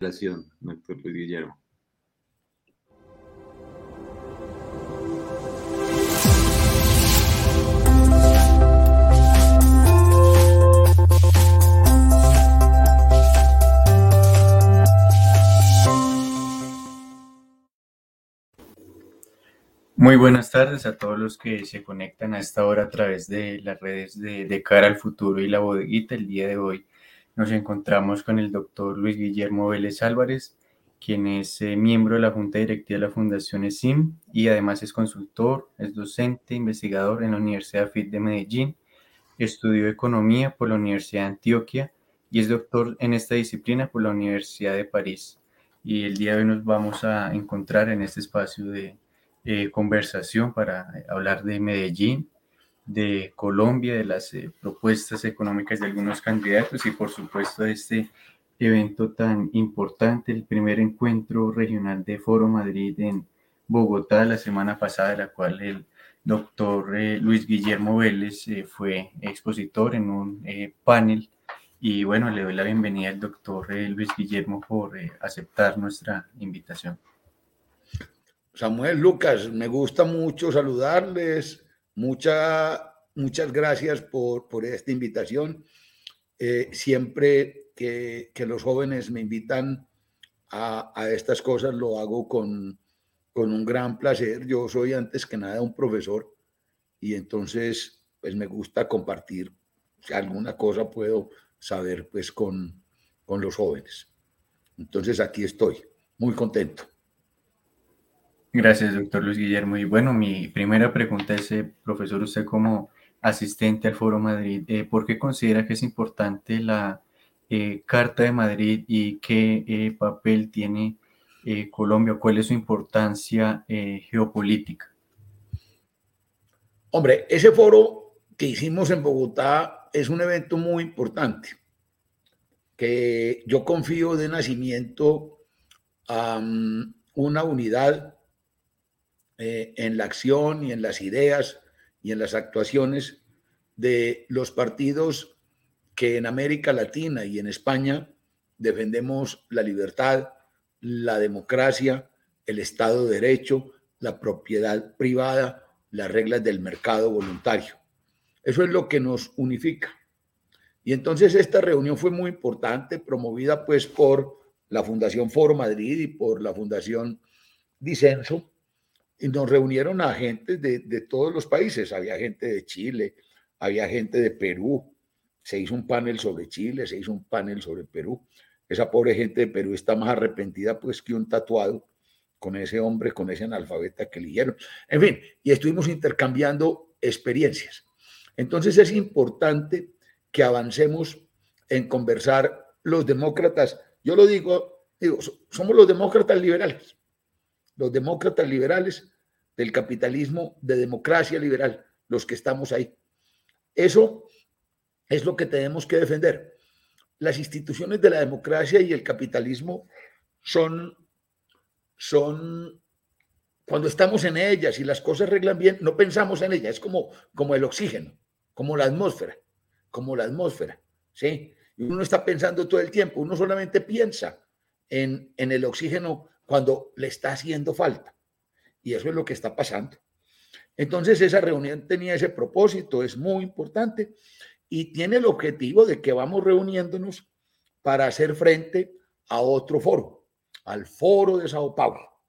doctor Luis Guillermo. Muy buenas tardes a todos los que se conectan a esta hora a través de las redes de, de Cara al Futuro y la Bodeguita. El día de hoy nos encontramos con el doctor Luis Guillermo Vélez Álvarez, quien es eh, miembro de la Junta Directiva de la Fundación ESIM y además es consultor, es docente, investigador en la Universidad FIT de Medellín, estudió economía por la Universidad de Antioquia y es doctor en esta disciplina por la Universidad de París. Y el día de hoy nos vamos a encontrar en este espacio de eh, conversación para hablar de Medellín, de Colombia, de las eh, propuestas económicas de algunos candidatos y por supuesto de este evento tan importante, el primer encuentro regional de Foro Madrid en Bogotá la semana pasada, de la cual el doctor eh, Luis Guillermo Vélez fue expositor en un panel. Y bueno, le doy la bienvenida al doctor Luis Guillermo por aceptar nuestra invitación. Samuel, Lucas, me gusta mucho saludarles. Mucha, muchas gracias por, por esta invitación. Eh, siempre que, que, los jóvenes me invitan a, a estas cosas, lo hago con, con, un gran placer. Yo soy antes que nada un profesor y entonces pues me gusta compartir si alguna cosa puedo saber pues con, con los jóvenes. Entonces aquí estoy, muy contento. Gracias, doctor Luis Guillermo. Y bueno, mi primera pregunta es, eh, profesor, usted como asistente al Foro Madrid, eh, ¿por qué considera que es importante la eh, Carta de Madrid y qué papel tiene Colombia? ¿Cuál es su importancia geopolítica? Hombre, ese foro que hicimos en Bogotá es un evento muy importante, que yo confío de nacimiento a una unidad eh, en la acción y en las ideas y en las actuaciones de los partidos que en América Latina y en España defendemos la libertad, la democracia, el Estado de Derecho, la propiedad privada, las reglas del mercado voluntario. Eso es lo que nos unifica. Y entonces esta reunión fue muy importante, promovida pues por la Fundación Foro Madrid y por la Fundación Disenso, y nos reunieron a gente de, de, todos los países. Había gente de Chile, había gente de Perú. Se hizo un panel sobre Chile, se hizo un panel sobre Perú. Esa pobre gente de Perú está más arrepentida pues que un tatuado con ese hombre, con ese analfabeta que eligieron. En fin, y estuvimos intercambiando experiencias. Entonces es importante que avancemos en conversar los demócratas. Yo lo digo, digo, somos los demócratas liberales los demócratas liberales del capitalismo de democracia liberal, los que estamos ahí. Eso es lo que tenemos que defender. Las instituciones de la democracia y el capitalismo son, son cuando estamos en ellas y las cosas arreglan bien, no pensamos en ellas, es como, como el oxígeno, como la atmósfera, como la atmósfera, ¿sí? Uno está pensando todo el tiempo, uno solamente piensa en, en el oxígeno cuando le está haciendo falta. Y eso es lo que está pasando. Entonces esa reunión tenía ese propósito, es muy importante y tiene el objetivo de que vamos reuniéndonos para hacer frente a otro foro, al Foro de Sao Paulo,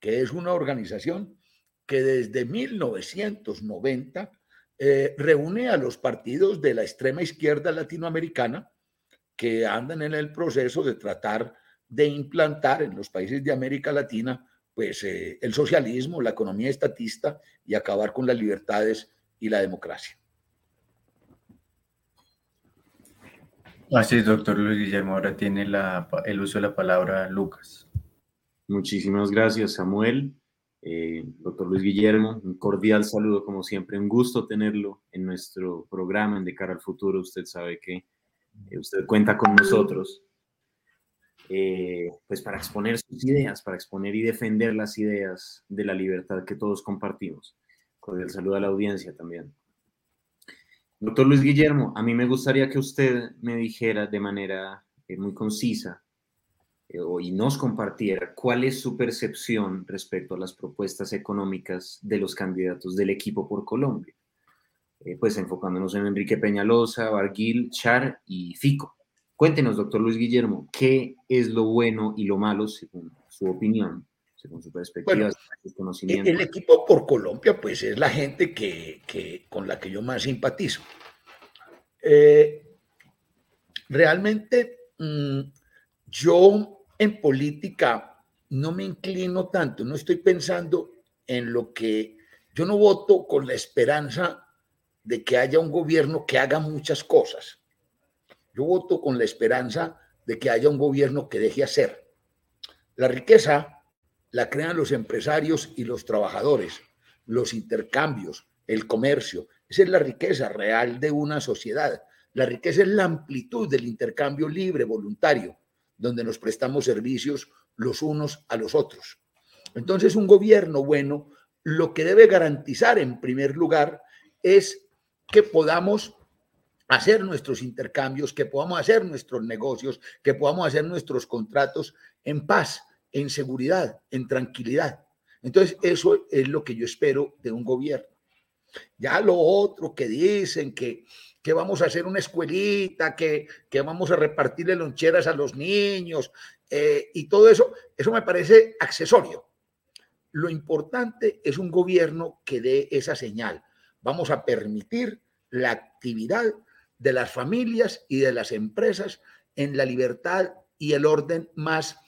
que es una organización que desde 1990 eh, reúne a los partidos de la extrema izquierda latinoamericana que andan en el proceso de tratar de implantar en los países de América Latina pues eh, el socialismo, la economía estatista y acabar con las libertades y la democracia. Así es, doctor Luis Guillermo. Ahora tiene la, el uso de la palabra Lucas. Muchísimas gracias, Samuel. Eh, doctor Luis Guillermo, un cordial saludo, como siempre. Un gusto tenerlo en nuestro programa en De Cara al Futuro. Usted sabe que eh, usted cuenta con nosotros eh, pues para exponer sus ideas, para exponer y defender las ideas de la libertad que todos compartimos. Con el saludo a la audiencia también. Doctor Luis Guillermo, a mí me gustaría que usted me dijera de manera eh, muy concisa eh, y nos compartiera cuál es su percepción respecto a las propuestas económicas de los candidatos del equipo por Colombia. Eh, pues enfocándonos en Enrique Peñalosa, Barguil, Char y Fico. Cuéntenos, doctor Luis Guillermo, ¿qué es lo bueno y lo malo según su opinión, según su perspectiva, su conocimiento? El equipo por Colombia, pues es la gente que, que con la que yo más simpatizo. Eh, realmente mm, yo en política no me inclino tanto, no estoy pensando en lo que yo no voto con la esperanza de que haya un gobierno que haga muchas cosas. Yo voto con la esperanza de que haya un gobierno que deje hacer. La riqueza la crean los empresarios y los trabajadores, los intercambios, el comercio. Esa es la riqueza real de una sociedad. La riqueza es la amplitud del intercambio libre, voluntario, donde nos prestamos servicios los unos a los otros. Entonces, un gobierno bueno lo que debe garantizar en primer lugar es que podamos hacer nuestros intercambios, que podamos hacer nuestros negocios, que podamos hacer nuestros contratos en paz, en seguridad, en tranquilidad. Entonces, eso es lo que yo espero de un gobierno. Ya lo otro que dicen que, que vamos a hacer una escuelita, que, que vamos a repartirle loncheras a los niños eh, y todo eso, eso me parece accesorio. Lo importante es un gobierno que dé esa señal. Vamos a permitir la actividad de las familias y de las empresas en la libertad y el orden más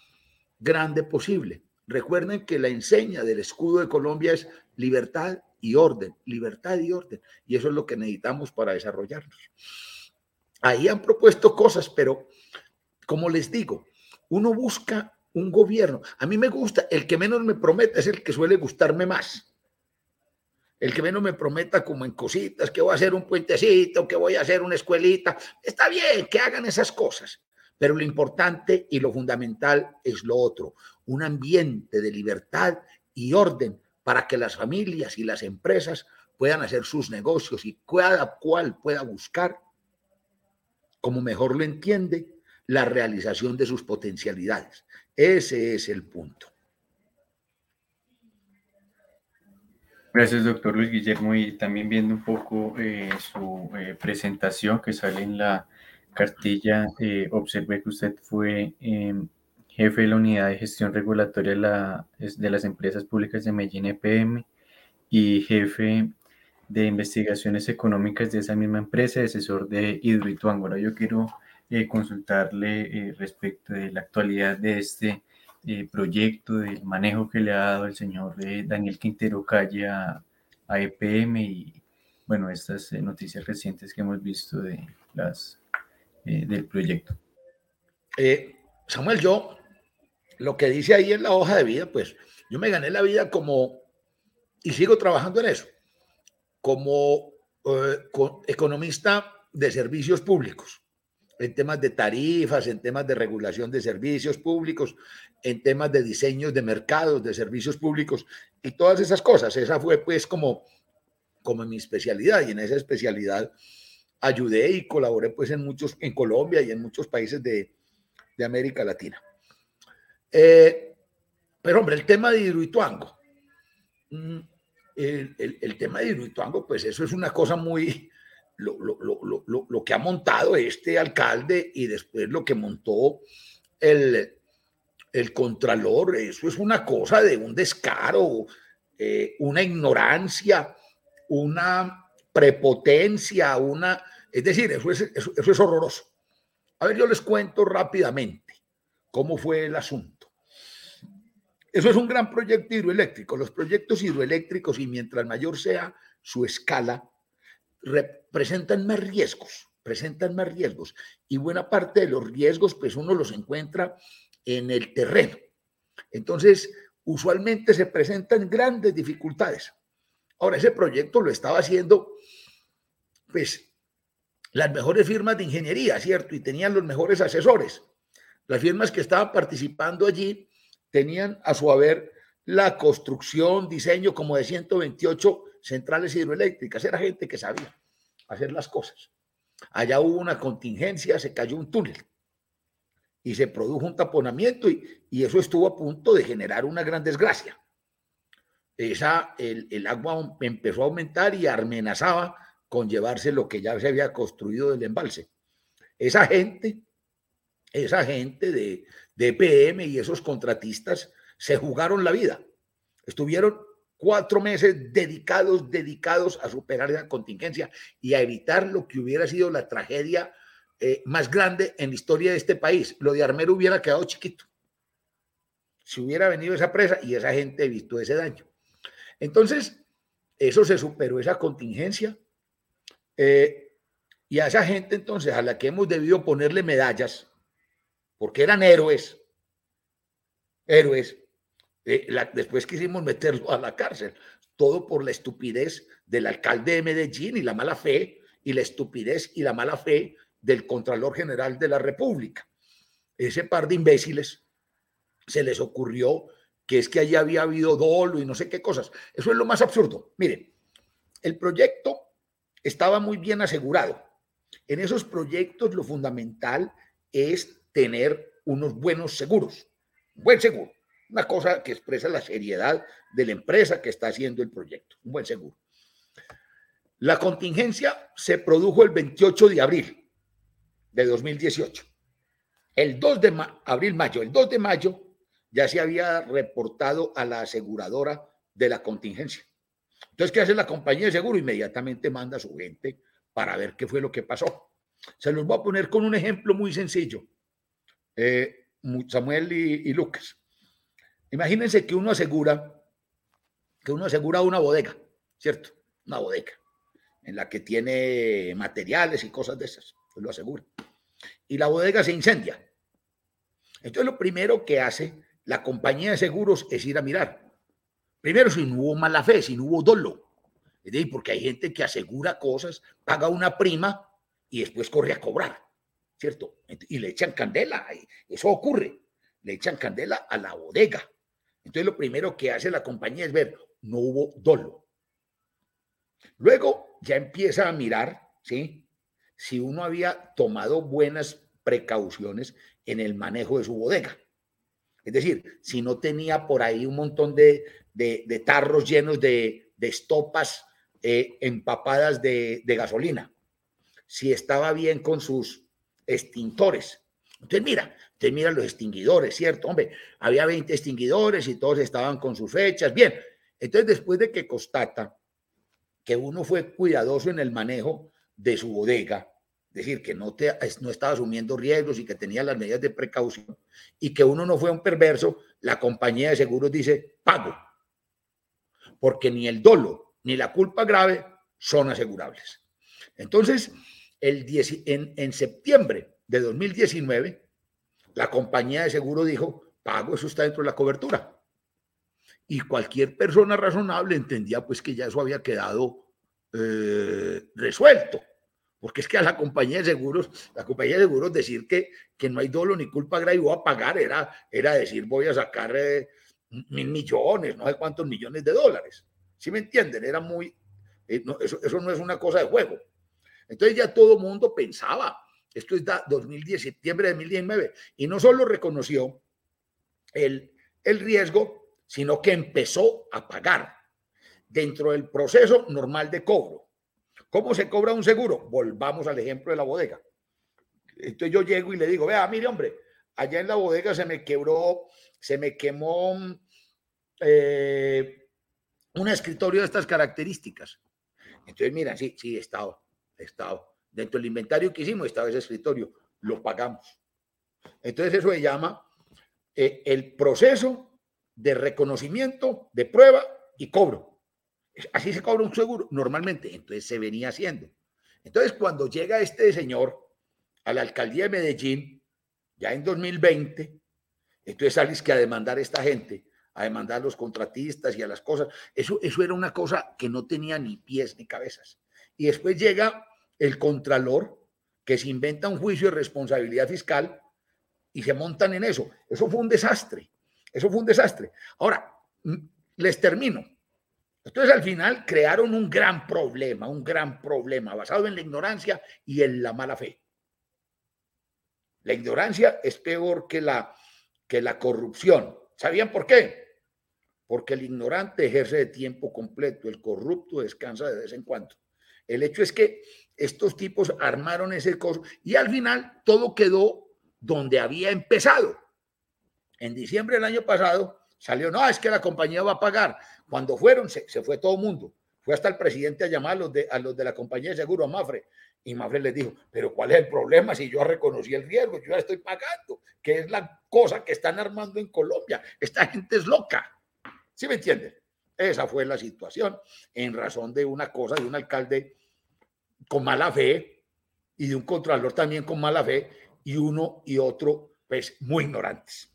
grande posible. Recuerden que la enseña del escudo de Colombia es libertad y orden, libertad y orden. Y eso es lo que necesitamos para desarrollarnos. Ahí han propuesto cosas, pero como les digo, uno busca un gobierno. A mí me gusta, el que menos me promete es el que suele gustarme más. El que menos me prometa como en cositas, que voy a hacer un puentecito, que voy a hacer una escuelita. Está bien que hagan esas cosas, pero lo importante y lo fundamental es lo otro, un ambiente de libertad y orden para que las familias y las empresas puedan hacer sus negocios y cada cual pueda buscar, como mejor lo entiende, la realización de sus potencialidades. Ese es el punto. Gracias, doctor Luis Guillermo. Y también viendo un poco eh, su eh, presentación que sale en la cartilla, eh, observé que usted fue em, jefe de la Unidad de Gestión Regulatoria de, la, de las Empresas Públicas de Medellín EPM y jefe de investigaciones económicas de esa misma empresa, asesor de Hidroituango. Ahora yo quiero consultarle respecto de la actualidad de este proyecto, del manejo que le ha dado el señor Daniel Quintero Calle a, EPM y, bueno, estas eh, noticias recientes que hemos visto de las, eh, del proyecto. Eh, Samuel, yo, lo que dice ahí en la hoja de vida, pues yo me gané la vida como, y sigo trabajando en eso, como economista de servicios públicos en temas de tarifas, en temas de regulación de servicios públicos, en temas de diseños de mercados, de servicios públicos y todas esas cosas. Esa fue pues como, como mi especialidad y en esa especialidad ayudé y colaboré pues en muchos, en Colombia y en muchos países de, de América Latina. Eh, pero hombre, el tema de Hidroituango, mm, el, el, tema de Hidroituango, pues eso es una cosa muy, lo, lo, lo, lo, que ha montado este alcalde y después lo que montó el, el contralor, eso es una cosa de un descaro, eh, una ignorancia, una prepotencia, una... Es decir, eso es, eso, eso es horroroso. A ver, yo les cuento rápidamente cómo fue el asunto. Eso es un gran proyecto hidroeléctrico. Los proyectos hidroeléctricos, y mientras mayor sea su escala, presentan más riesgos, presentan más riesgos. Y buena parte de los riesgos, pues uno los encuentra en el terreno. Entonces, usualmente se presentan grandes dificultades. Ahora, ese proyecto lo estaba haciendo, pues, las mejores firmas de ingeniería, ¿cierto? Y tenían los mejores asesores. Las firmas que estaban participando allí tenían a su haber la construcción, diseño como de 128 centrales hidroeléctricas. Era gente que sabía hacer las cosas. Allá hubo una contingencia, se cayó un túnel. y se produjo un taponamiento y, y eso estuvo a punto de generar una gran desgracia. Esa, el, el agua empezó a aumentar y amenazaba con llevarse lo que ya se había construido del embalse. Esa gente, esa gente de, de PM y esos contratistas se jugaron la vida. Estuvieron cuatro meses dedicados, dedicados a superar esa contingencia y a evitar lo que hubiera sido la tragedia eh, más grande en la historia de este país. Lo de Armero hubiera quedado chiquito. Si hubiera venido esa presa y esa gente visto ese daño. Entonces, eso se superó, esa contingencia. Eh, y a esa gente entonces a la que hemos debido ponerle medallas, porque eran héroes, héroes, después quisimos meterlo a la cárcel, todo por la estupidez del alcalde de Medellín y la mala fe, y la estupidez y la mala fe del Contralor General de la República. Ese par de imbéciles se les ocurrió que es que allí había habido dolo y no sé qué cosas. Eso es lo más absurdo. Miren, el proyecto estaba muy bien asegurado. En esos proyectos lo fundamental es tener unos buenos seguros, buen seguro, una cosa que expresa la seriedad de la empresa que está haciendo el proyecto, un buen seguro. La contingencia se produjo el 28 de abril de 2018. El 2 de abril, mayo, el 2 de mayo ya se había reportado a la aseguradora de la contingencia. Entonces, ¿qué hace la compañía de seguro? Inmediatamente manda a su gente para ver qué fue lo que pasó. Se los voy a poner con un ejemplo muy sencillo. Eh, Samuel y, Lucas. Imagínense que uno asegura, que uno asegura una bodega, ¿cierto? Una bodega en la que tiene materiales y cosas de esas, pues lo asegura. Y la bodega se incendia. Entonces lo primero que hace la compañía de seguros es ir a mirar. Primero, si no hubo mala fe, si no hubo dolo. Porque hay gente que asegura cosas, paga una prima y después corre a cobrar, ¿cierto? Y le echan candela. Eso ocurre. Le echan candela a la bodega. Entonces, lo primero que hace la compañía es ver, no hubo dolo. Luego ya empieza a mirar, ¿sí? Si uno había tomado buenas precauciones en el manejo de su bodega. Es decir, si no tenía por ahí un montón de, tarros llenos de, estopas eh, empapadas de, gasolina, si estaba bien con sus extintores. Entonces, mira, usted mira los extinguidores, ¿cierto? Hombre, había 20 extinguidores y todos estaban con sus fechas. Bien, entonces después de que constata que uno fue cuidadoso en el manejo de su bodega, decir, que no, te, no estaba asumiendo riesgos y que tenía las medidas de precaución y que uno no fue un perverso, la compañía de seguros dice, pago, porque ni el dolo ni la culpa grave son asegurables. Entonces, el en, en septiembre de 2019, la compañía de seguro dijo, pago, eso está dentro de la cobertura. Y cualquier persona razonable entendía pues que ya eso había quedado eh, resuelto porque es que a la compañía de seguros, la compañía de seguros decir que, que no hay dolo ni culpa grave y voy a pagar era, era decir voy a sacar eh, mil millones, no sé cuántos millones de dólares. ¿Sí me entienden? Era muy, eh, eso, eso, no es una cosa de juego. Entonces ya todo mundo pensaba, esto es 2010, septiembre de 2019, y no solo reconoció el, el riesgo, sino que empezó a pagar dentro del proceso normal de cobro. ¿Cómo se cobra un seguro? Volvamos al ejemplo de la bodega. Entonces yo llego y le digo, vea, mire hombre, allá en la bodega se me quebró, se me quemó eh, un escritorio de estas características. Entonces, mira, sí, sí, estado, estado. Dentro del inventario que hicimos estaba ese escritorio, lo pagamos. Entonces eso se llama eh, el proceso de reconocimiento, de prueba y cobro. Así se cobra un seguro normalmente, entonces se venía haciendo. Entonces, cuando llega este señor a la alcaldía de Medellín, ya en 2020, entonces sales que a demandar a esta gente, a demandar a los contratistas y a las cosas. Eso, eso era una cosa que no tenía ni pies ni cabezas. Y después llega el contralor que se inventa un juicio de responsabilidad fiscal y se montan en eso. Eso fue un desastre. Eso fue un desastre. Ahora, les termino. Entonces al final crearon un gran problema, un gran problema basado en la ignorancia y en la mala fe. La ignorancia es peor que la, que la corrupción. ¿Sabían por qué? Porque el ignorante ejerce de tiempo completo, el corrupto descansa de vez en cuando. El hecho es que estos tipos armaron ese coso y al final todo quedó donde había empezado. En diciembre del año pasado salió, no, es que la compañía va a pagar. Cuando fueron, se, fue todo el mundo. Fue hasta el presidente a llamar a los de, a los de la compañía de seguro, a Mafre. Y Mafre les dijo, pero ¿cuál es el problema si yo reconocí el riesgo? Yo ya estoy pagando, que es la cosa que están armando en Colombia. Esta gente es loca. ¿Sí me entienden? Esa fue la situación en razón de una cosa, de un alcalde con mala fe y de un contralor también con mala fe y uno y otro pues muy ignorantes.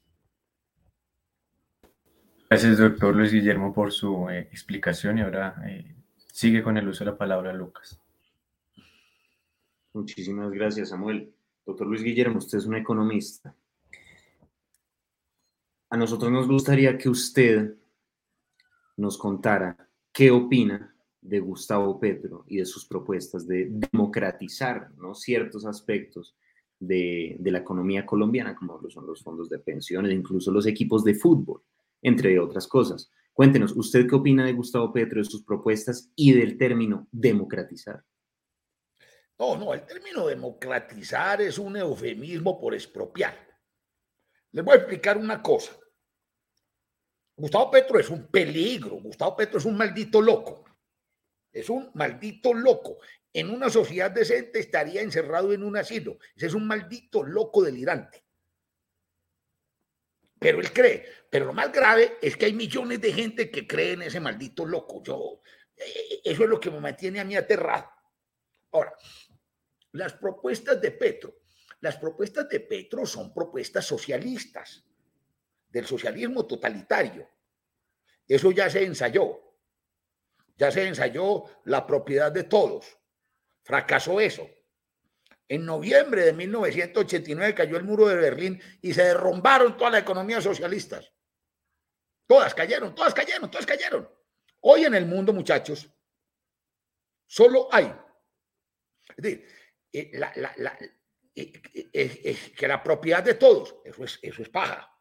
Gracias, doctor Luis Guillermo, por su eh, explicación y ahora eh, sigue con el uso de la palabra Lucas. Muchísimas gracias, Samuel. Doctor Luis Guillermo, usted es un economista. A nosotros nos gustaría que usted nos contara qué opina de Gustavo Petro y de sus propuestas de democratizar ¿no? ciertos aspectos de, de, la economía colombiana, como son los fondos de pensiones, incluso los equipos de fútbol entre otras cosas. Cuéntenos, ¿usted qué opina de Gustavo Petro, de sus propuestas y del término democratizar? No, no, el término democratizar es un eufemismo por expropiar. Les voy a explicar una cosa. Gustavo Petro es un peligro, Gustavo Petro es un maldito loco. Es un maldito loco. En una sociedad decente estaría encerrado en un asilo. Ese es un maldito loco delirante pero él cree. Pero lo más grave es que hay millones de gente que cree en ese maldito loco. Yo, eh, eso es lo que me mantiene a mí aterrado. Ahora, las propuestas de Petro, las propuestas de Petro son propuestas socialistas, del socialismo totalitario. Eso ya se ensayó. Ya se ensayó la propiedad de todos. Fracasó eso. En noviembre de 1989 cayó el muro de Berlín y se derrumbaron todas las economías socialistas. Todas cayeron, todas cayeron, todas cayeron. Hoy en el mundo, muchachos, solo hay. Es decir, eh, eh, eh, que la propiedad de todos, eso es, eso es paja.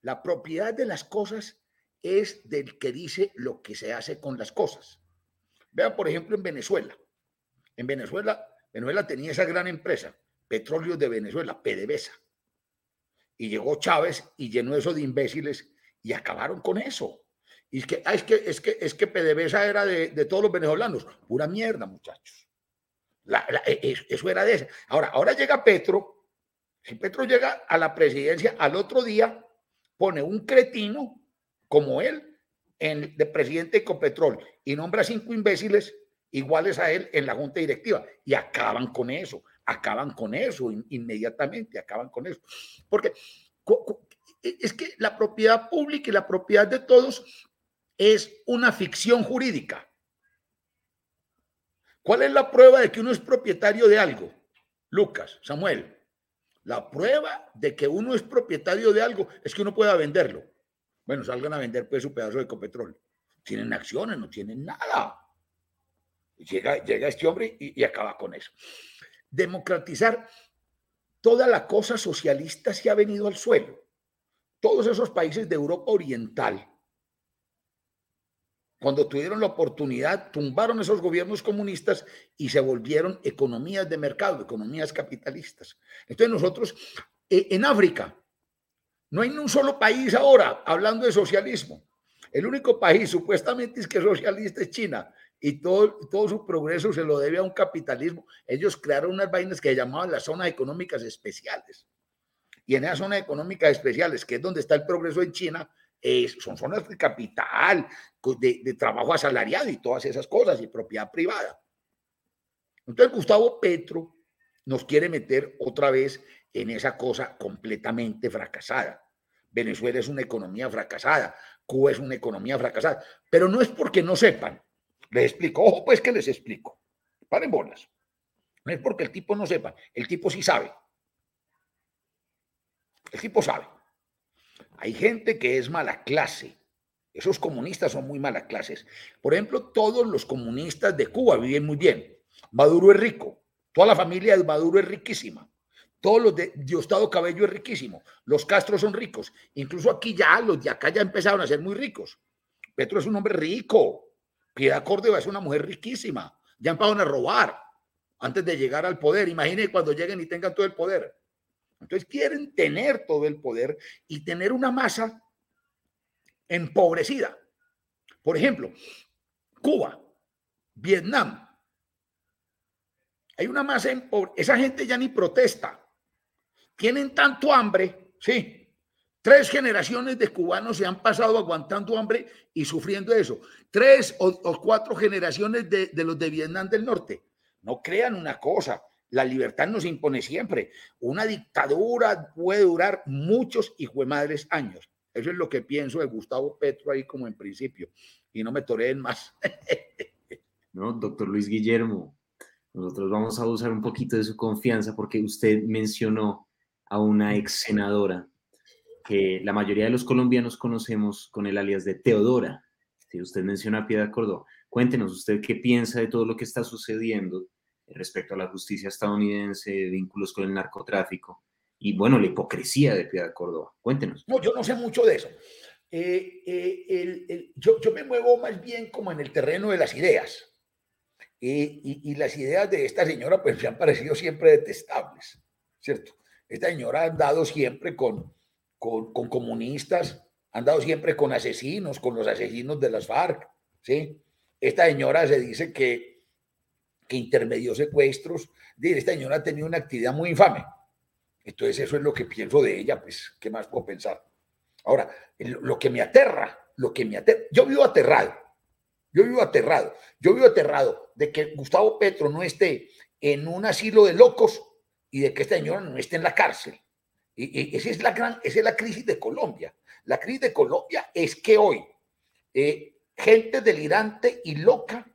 La propiedad de las cosas es del que dice lo que se hace con las cosas. Vean, por ejemplo, en Venezuela. En Venezuela Venezuela tenía esa gran empresa, Petróleos de Venezuela, PDVSA. Y llegó Chávez y llenó eso de imbéciles y acabaron con eso. Es que, ah, es que, es que, es que PDVSA era de, todos los venezolanos. Pura mierda, muchachos. E, eso era de esa. Ahora, ahora llega Petro. Si Petro llega a la presidencia, al otro día pone un cretino como él en, de presidente de Ecopetrol y nombra cinco imbéciles iguales a él en la junta directiva y acaban con eso, acaban con eso inmediatamente, acaban con eso. Porque es que la propiedad pública y la propiedad de todos es una ficción jurídica. ¿Cuál es la prueba de que uno es propietario de algo? Lucas, Samuel. La prueba de que uno es propietario de algo es que uno pueda venderlo. Bueno, salgan a vender pues su pedazo de copetrol. Tienen acciones, no tienen nada. Llega, llega este hombre y, acaba con eso. Democratizar toda la cosa socialista se ha venido al suelo. Todos esos países de Europa Oriental, cuando tuvieron la oportunidad, tumbaron esos gobiernos comunistas y se volvieron economías de mercado, economías capitalistas. Entonces nosotros, eh, en África, no hay ni un solo país ahora hablando de socialismo. El único país supuestamente es que es socialista es China y todo, todo su progreso se lo debe a un capitalismo. Ellos crearon unas vainas que llamaban las zonas económicas especiales. Y en esas zonas económicas especiales, que es donde está el progreso en China, son zonas de capital, de, de trabajo asalariado y todas esas cosas, y propiedad privada. Entonces Gustavo Petro nos quiere meter otra vez en esa cosa completamente fracasada. Venezuela es una economía fracasada, Cuba es una economía fracasada, pero no es porque no sepan, les explico, ojo pues que les explico. Paren bolas. No es porque el tipo no sepa, el tipo sí sabe. El tipo sabe. Hay gente que es mala clase. Esos comunistas son muy malas clases. Por ejemplo, todos los comunistas de Cuba viven muy bien. Maduro es rico. Toda la familia de Maduro es riquísima. Todos los de Diosdado Cabello es riquísimo. Los Castros son ricos. Incluso aquí ya, los de acá ya empezaron a ser muy ricos. Petro es un hombre rico. Piedad Córdoba es una mujer riquísima. Ya empezaron a robar antes de llegar al poder. Imaginen cuando lleguen y tengan todo el poder. Entonces quieren tener todo el poder y tener una masa empobrecida. Por ejemplo, Cuba, Vietnam. Hay una masa empobrecida. Esa gente ya ni protesta. Tienen tanto hambre, sí. Tres generaciones de cubanos se han pasado aguantando hambre y sufriendo eso. Tres o, cuatro generaciones de, los de Vietnam del Norte. No crean una cosa, la libertad nos impone siempre. Una dictadura puede durar muchos madres años. Eso es lo que pienso de Gustavo Petro ahí como en principio. Y no me toreen más. no, doctor Luis Guillermo, nosotros vamos a usar un poquito de su confianza porque usted mencionó a una ex senadora que la mayoría de los colombianos conocemos con el alias de Teodora. Si usted menciona a Piedad Córdoba, cuéntenos usted qué piensa de todo lo que está sucediendo respecto a la justicia estadounidense, vínculos con el narcotráfico y, bueno, la hipocresía de Piedad Córdoba. Cuéntenos. No, yo no sé mucho de eso. Eh, eh, yo, yo, me muevo más bien como en el terreno de las ideas. y, y, las ideas de esta señora pues me han parecido siempre detestables, ¿cierto? Esta señora ha andado siempre con, con, con comunistas, ha andado siempre con asesinos, con los asesinos de las FARC, ¿sí? Esta señora se dice que que intermedió secuestros. Esta señora ha tenido una actividad muy infame. Entonces eso es lo que pienso de ella, pues, ¿qué más puedo pensar? Ahora, lo que me aterra, lo que me aterra, yo vivo aterrado, yo vivo aterrado, yo vivo aterrado de que Gustavo Petro no esté en un asilo de locos y de que esta señora no esté en la cárcel. Y, esa, es la gran, esa es la crisis de Colombia. La crisis de Colombia es que hoy eh, gente delirante y loca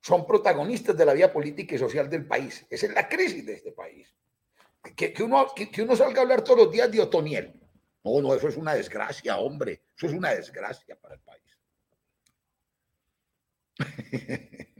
son protagonistas de la vida política y social del país. Esa es la crisis de este país. Que, uno, que, uno salga a hablar todos los días de Otoniel. No, no, eso es una desgracia, hombre. Eso es una desgracia para el país.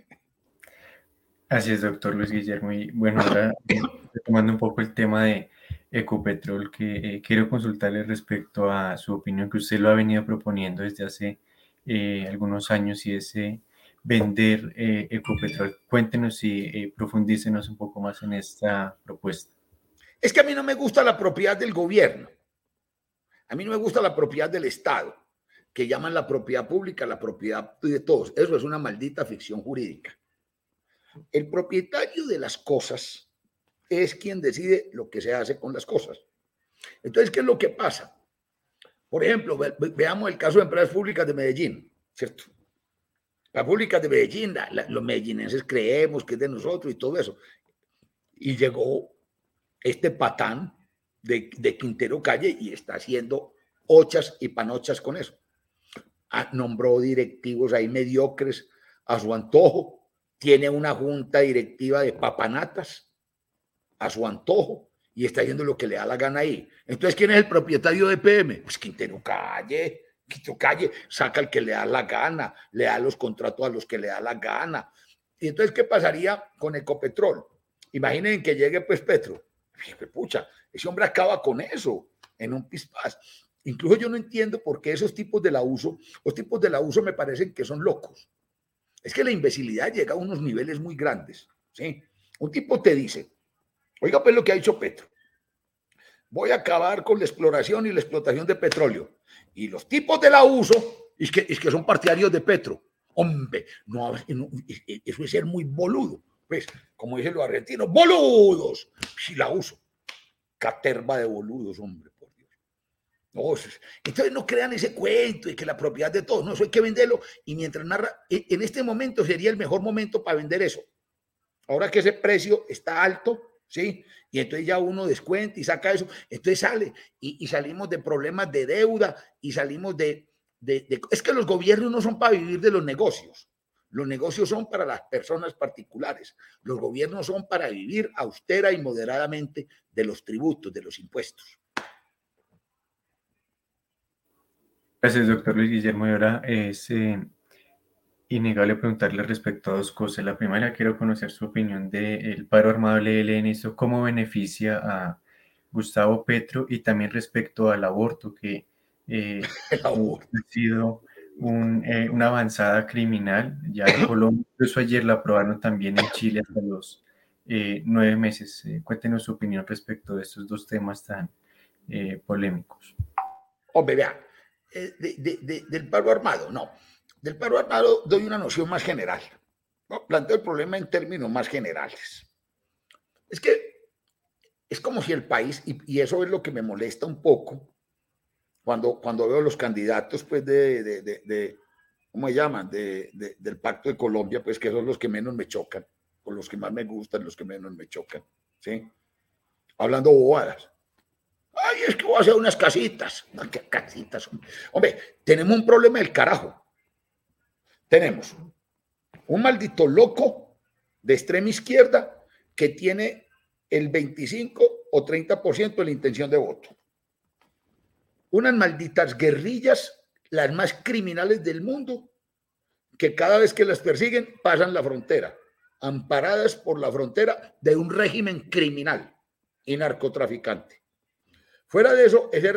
Así es, doctor Luis Guillermo. Y bueno, ahora tomando un poco el tema de Ecopetrol, que eh, quiero consultarle respecto a su opinión, que usted lo ha venido proponiendo desde hace eh, algunos años y ese vender eh, Ecopetrol. Cuéntenos y eh, profundícenos un poco más en esta propuesta. Es que a mí no me gusta la propiedad del gobierno. A mí no me gusta la propiedad del Estado, que llaman la propiedad pública la propiedad de todos. Eso es una maldita ficción jurídica. El propietario de las cosas es quien decide lo que se hace con las cosas. Entonces, ¿qué es lo que pasa? Por ejemplo, veamos el caso de empresas públicas de Medellín, ¿cierto? La pública de Medellín, los medellinenses creemos que es de nosotros y todo eso. Y llegó este patán de, Quintero Calle y está haciendo ochas y panochas con eso. Ah, nombró directivos ahí mediocres a su antojo. Tiene una junta directiva de papanatas a su antojo y está haciendo lo que le da la gana ahí. Entonces, ¿quién es el propietario de PM? Pues Quintero Calle. Quito Calle saca el que le da la gana, le da los contratos a los que le da la gana. Y entonces, ¿qué pasaría con Ecopetrol? Imaginen que llegue pues Petro. Pucha, ese hombre acaba con eso en un pispás. Incluso yo no entiendo por qué esos tipos de la uso, los tipos de la uso me parecen que son locos. Es que la imbecilidad llega a unos niveles muy grandes. ¿sí? Un tipo te dice, oiga pues lo que ha dicho Petro, voy a acabar con la exploración y la explotación de petróleo. Y los tipos de la uso es que, es que son partidarios de Petro. Hombre, no, eso es ser muy boludo. Pues, como dicen los argentinos, boludos. Si la uso. Caterva de boludos, hombre, entonces no crean ese cuento de que la propiedad de todos, no, eso hay que venderlo. Y mientras narra, en este momento sería el mejor momento para vender eso. Ahora que ese precio está alto, ¿sí? Y entonces ya uno descuenta y saca eso, entonces sale y, salimos de problemas de deuda y salimos de, Es que los gobiernos no son para vivir de los negocios, los negocios son para las personas particulares, los gobiernos son para vivir austera y moderadamente de los tributos, de los impuestos. Gracias, doctor Luis Guillermo. Y ahora es, eh, innegable preguntarle respecto a dos cosas. La primera, quiero conocer su opinión del paro armado del ELN, eso cómo beneficia a Gustavo Petro y también respecto al aborto, que eh, ha sido eh, una avanzada criminal. Ya en Colombia, incluso ayer la aprobaron también en Chile hasta los eh, nueve meses. cuéntenos su opinión respecto de estos dos temas tan polémicos. Hombre, vea, del paro armado, no del paro armado doy una noción más general. Planteo el problema en términos más generales. Es que es como si el país, y, eso es lo que me molesta un poco, cuando, cuando veo los candidatos, pues, de, de, ¿cómo se llaman? del Pacto de Colombia, pues, que son los que menos me chocan, o los que más me gustan, los que menos me chocan, ¿sí? Hablando bobadas. Ay, es que voy a hacer unas casitas. ¿Qué casitas? Hombre, tenemos un problema del carajo tenemos un maldito loco de extrema izquierda que tiene el 25 o 30% de la intención de voto. Unas malditas guerrillas, las más criminales del mundo, que cada vez que las persiguen pasan la frontera, amparadas por la frontera de un régimen criminal y narcotraficante. Fuera de eso, ese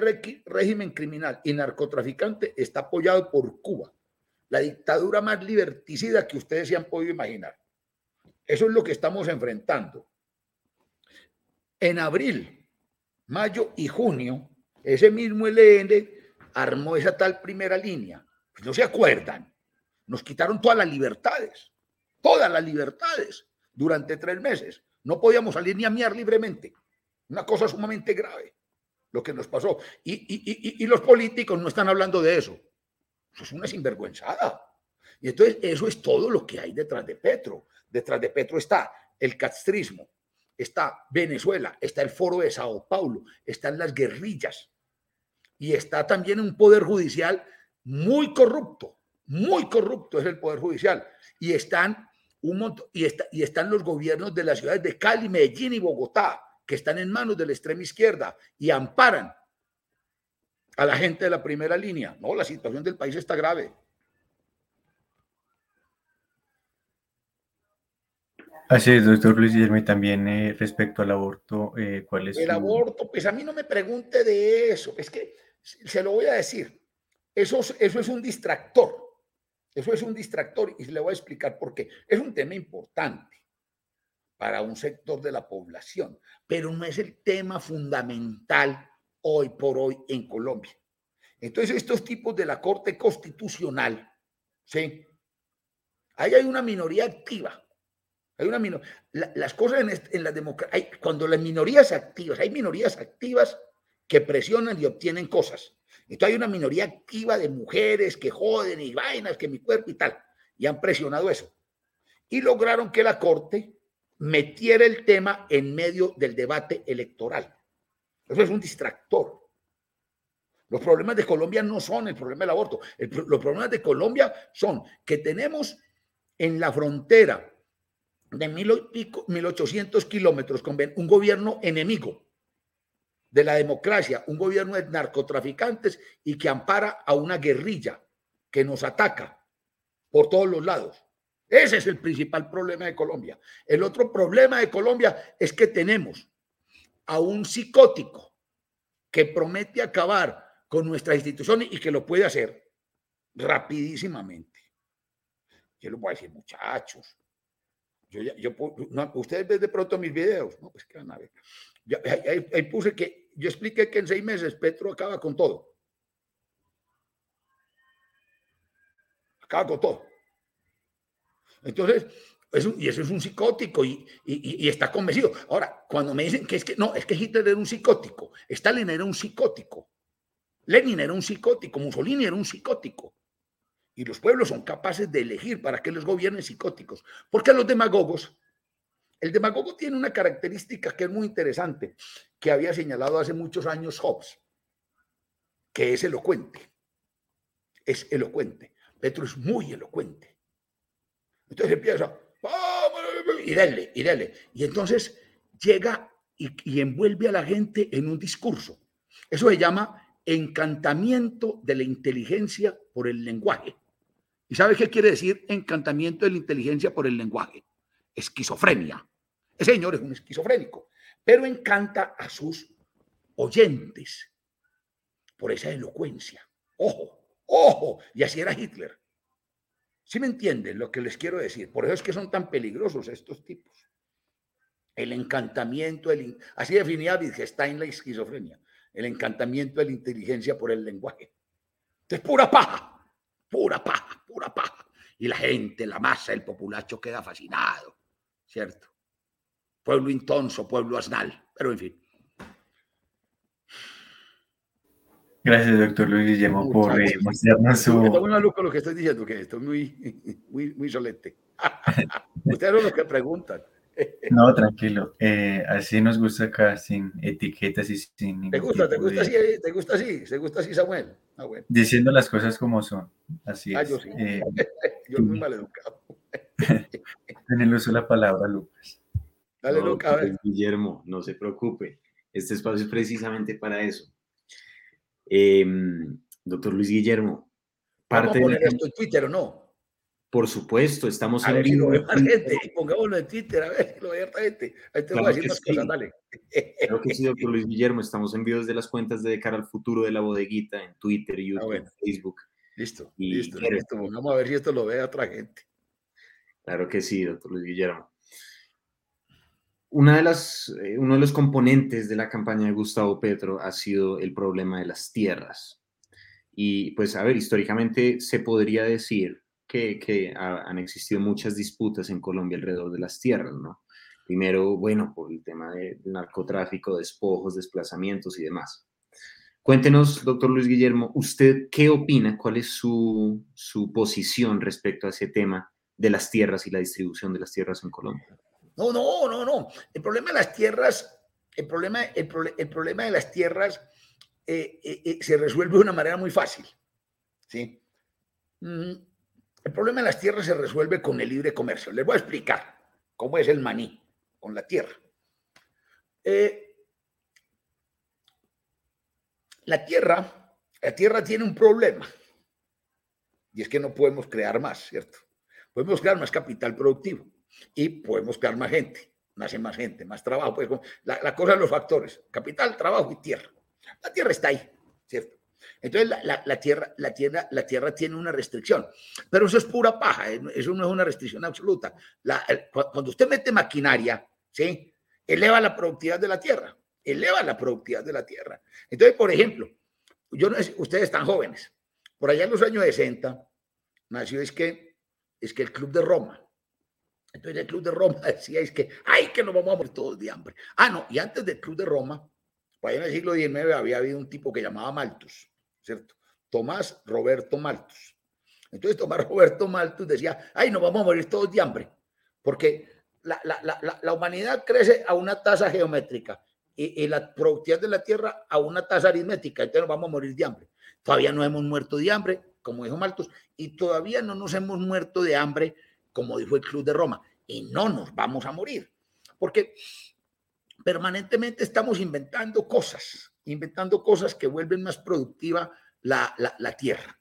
régimen criminal y narcotraficante está apoyado por Cuba, la dictadura más liberticida que ustedes se han podido imaginar. Eso es lo que estamos enfrentando. En abril, mayo y junio, ese mismo LN armó esa tal primera línea. Pues no se acuerdan. Nos quitaron todas las libertades, todas las libertades durante tres meses. No podíamos salir ni a miar libremente. Una cosa sumamente grave lo que nos pasó. Y, y los políticos no están hablando de eso es una sinvergüenzada. Y entonces eso es todo lo que hay detrás de Petro. Detrás de Petro está el castrismo, está Venezuela, está el foro de Sao Paulo, están las guerrillas y está también un poder judicial muy corrupto, muy corrupto es el poder judicial. Y están un y, está, y están los gobiernos de las ciudades de Cali, Medellín y Bogotá, que están en manos de la extrema izquierda y amparan a la gente de la primera línea. No, la situación del país está grave. Así es, doctor Luis Guillermo, y también eh, respecto al aborto, eh, ¿cuál es El aborto, pues a mí no me pregunte de eso, es que se lo voy a decir, eso, eso es un distractor, eso es un distractor y le voy a explicar por qué. Es un tema importante para un sector de la población, pero no es el tema fundamental hoy por hoy en Colombia. Entonces, estos tipos de la Corte Constitucional, ¿sí? Ahí hay una minoría activa. Hay una minoría. las cosas en, la democracia, cuando las minorías activas, hay minorías activas que presionan y obtienen cosas. Entonces hay una minoría activa de mujeres que joden y vainas, que mi cuerpo y tal, y han presionado eso. Y lograron que la Corte metiera el tema en medio del debate electoral. Eso es un distractor. Los problemas de Colombia no son el problema del aborto. los problemas de Colombia son que tenemos en la frontera de mil, 1800 kilómetros con un gobierno enemigo de la democracia, un gobierno de narcotraficantes y que ampara a una guerrilla que nos ataca por todos los lados. Ese es el principal problema de Colombia. El otro problema de Colombia es que tenemos a un psicótico que promete acabar con nuestras instituciones y que lo puede hacer rapidísimamente. Yo les voy a decir, muchachos, yo, yo ustedes ven de pronto mis videos, no, pues que van a ver. ahí, puse que, yo expliqué que en seis meses Petro acaba con todo. Acaba con todo. Entonces, y eso es un psicótico y, está convencido. Ahora, cuando me dicen que es que no, es que Hitler era un psicótico, Stalin era un psicótico, Lenin era un psicótico, Mussolini era un psicótico. Y los pueblos son capaces de elegir para que los gobiernen psicóticos. Porque los demagogos, el demagogo tiene una característica que es muy interesante, que había señalado hace muchos años Hobbes, que es elocuente. Es elocuente. Petro es muy elocuente. Entonces empieza, y y. Y entonces llega y, envuelve a la gente en un discurso. Eso se llama encantamiento de la inteligencia por el lenguaje. ¿Y sabe qué quiere decir encantamiento de la inteligencia por el lenguaje? Esquizofrenia. Ese señor es un esquizofrénico, pero encanta a sus oyentes por esa elocuencia. Ojo, ojo, y así era Hitler. ¿Sí me entienden lo que les quiero decir? Por eso es que son tan peligrosos estos tipos. El encantamiento, el, así definía Wittgenstein la esquizofrenia, el encantamiento de la inteligencia por el lenguaje. Es pura paja, pura paja, pura paja. Y la gente, la masa, el populacho queda fascinado, ¿cierto? Pueblo intonso, pueblo asnal, pero en fin. Gracias, doctor Luis Guillermo, por eh, mostrarnos su... Estoy muy maluco lo que estoy diciendo, que estoy muy, muy, muy solete. Ustedes son los que preguntan. No, tranquilo. Eh, así nos gusta acá, sin etiquetas y sin... ¿Te gusta, te gusta, así, ¿Te gusta así? ¿Te gusta así, Samuel? Ah, bueno. Diciendo las cosas como son. Así ah, es. Yo sí. Eh, yo muy mal educado. en el uso de la palabra, Lucas. Dale, Lucas. Guillermo, no se preocupe. Este espacio es precisamente para eso Em, doctor Luis Guillermo, parte ¿Vamos a poner esto en Twitter o no? Por supuesto, estamos en vivo. pongámoslo en Twitter, a ver si lo ve gente. Ahí te voy a decir cosas, dale. Creo que sí, doctor Luis Guillermo, estamos en vivo desde las cuentas de cara al futuro de la bodeguita en Twitter, ah, YouTube, Facebook. Listo, listo, listo. Vamos a ver si esto lo ve otra gente. Claro que sí, doctor Luis Guillermo. Una de las, eh, uno de los componentes de la campaña de Gustavo Petro ha sido el problema de las tierras. Y pues, a ver, históricamente se podría decir que, que han existido muchas disputas en Colombia alrededor de las tierras, ¿no? Primero, bueno, por el tema del narcotráfico, despojos, desplazamientos y demás. Cuéntenos, doctor Luis Guillermo, ¿usted qué opina? ¿Cuál es su, su posición respecto a ese tema de las tierras y la distribución de las tierras en Colombia? No, no, no, no. El problema de las tierras, el problema, el, problema de las tierras eh, eh, eh, se resuelve de una manera muy fácil. ¿sí? Mm, el problema de las tierras se resuelve con el libre comercio. Les voy a explicar cómo es el maní con la tierra. la tierra, la tierra tiene un problema. Y es que no podemos crear más, ¿cierto? Podemos crear más capital productivo y podemos crear más gente, nace más gente, más trabajo. Pues, la, cosa de los factores, capital, trabajo y tierra. La tierra está ahí, ¿cierto? Entonces la, tierra, la, tierra, la tierra tiene una restricción, pero eso es pura paja, eh, eso no es una restricción absoluta. cuando usted mete maquinaria, ¿sí? eleva la productividad de la tierra, eleva la productividad de la tierra. Entonces, por ejemplo, yo no sé, ustedes están jóvenes, por allá en los años 60 nació es que, es que el Club de Roma, entonces el Club de Roma decía es que, ay, que nos vamos a morir todos de hambre. Ah, no, y antes del Club de Roma, pues en el siglo XIX había habido un tipo que llamaba Malthus, ¿cierto? Tomás Roberto Malthus. Entonces Tomás Roberto Malthus decía, ay, nos vamos a morir todos de hambre, porque la, la, la, la humanidad crece a una tasa geométrica y, y, la productividad de la tierra a una tasa aritmética, entonces nos vamos a morir de hambre. Todavía no hemos muerto de hambre, como dijo Malthus, y todavía no nos hemos muerto de hambre como dijo el Club de Roma, y no nos vamos a morir, porque permanentemente estamos inventando cosas, inventando cosas que vuelven más productiva la, tierra.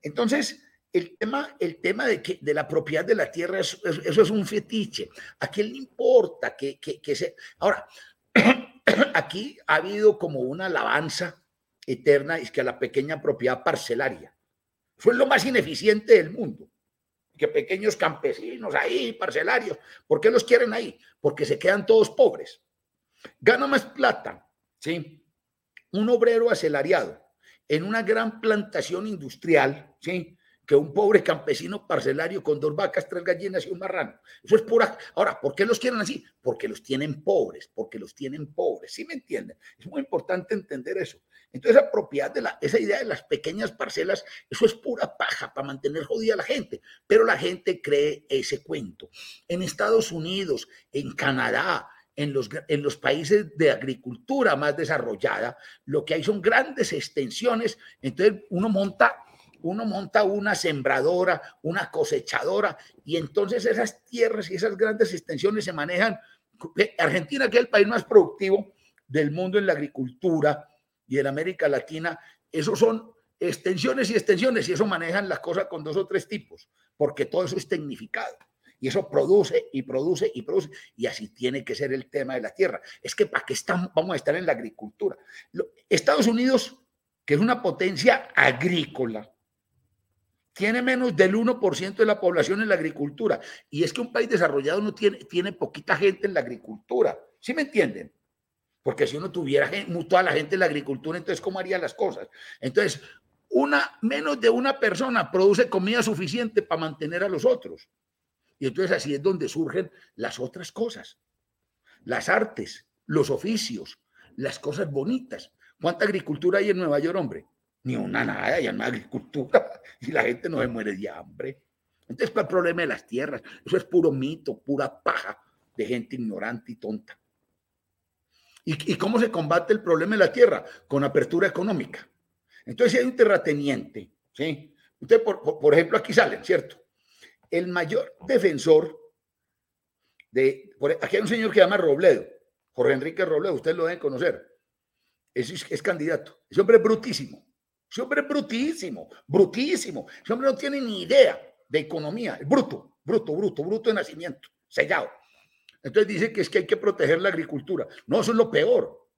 Entonces, el tema, el tema de, que, de la propiedad de la tierra, eso, es un fetiche. ¿A quién le importa que, que se... Ahora, aquí ha habido como una alabanza eterna, es que a la pequeña propiedad parcelaria. Fue lo más ineficiente del mundo que pequeños campesinos ahí, parcelarios. ¿Por qué los quieren ahí? Porque se quedan todos pobres. Gana más plata, ¿sí? Un obrero asalariado en una gran plantación industrial, ¿sí? que un pobre campesino parcelario con dos vacas, tres gallinas y un marrano. Eso es pura. Ahora, ¿por qué los quieren así? Porque los tienen pobres, porque los tienen pobres. ¿Sí me entienden? Es muy importante entender eso. Entonces, esa propiedad de la, esa idea de las pequeñas parcelas, eso es pura paja para mantener jodida a la gente. Pero la gente cree ese cuento. En Estados Unidos, en Canadá, en los, en los, países de agricultura más desarrollada, lo que hay son grandes extensiones. Entonces uno monta uno monta una sembradora, una cosechadora, y entonces esas tierras y esas grandes extensiones se manejan. Argentina, que es el país más productivo del mundo en la agricultura y en América Latina, esos son extensiones y extensiones, y eso manejan las cosas con dos o tres tipos, porque todo eso es tecnificado. Y eso produce y produce y produce. Y así tiene que ser el tema de la tierra. Es que para qué estamos, vamos a estar en la agricultura. Estados Unidos, que es una potencia agrícola, tiene menos del 1% de la población en la agricultura. Y es que un país desarrollado no tiene, tiene poquita gente en la agricultura. ¿Sí me entienden? Porque si uno tuviera toda la gente en la agricultura, entonces ¿cómo haría las cosas? Entonces, una, menos de una persona produce comida suficiente para mantener a los otros. Y entonces así es donde surgen las otras cosas, las artes, los oficios, las cosas bonitas. ¿Cuánta agricultura hay en Nueva York, hombre? Ni una nada, hay una agricultura y la gente no se muere de hambre. Entonces, ¿cuál es el problema de las tierras? Eso es puro mito, pura paja de gente ignorante y tonta. ¿Y, cómo se combate el problema de la tierra? Con apertura económica. Entonces, si hay un terrateniente, ¿sí? Usted, por ejemplo, aquí salen, ¿cierto? el mayor defensor de... Aquí hay un señor que se llama Robledo, Jorge Enrique Robledo, ustedes lo deben conocer. Es, es candidato. Ese hombre es brutísimo. Ese hombre es brutísimo, brutísimo. Ese hombre no tiene ni idea de economía. Bruto, bruto, bruto, bruto de nacimiento, sellado. Entonces dice que es que hay que proteger la agricultura. No, eso es lo peor.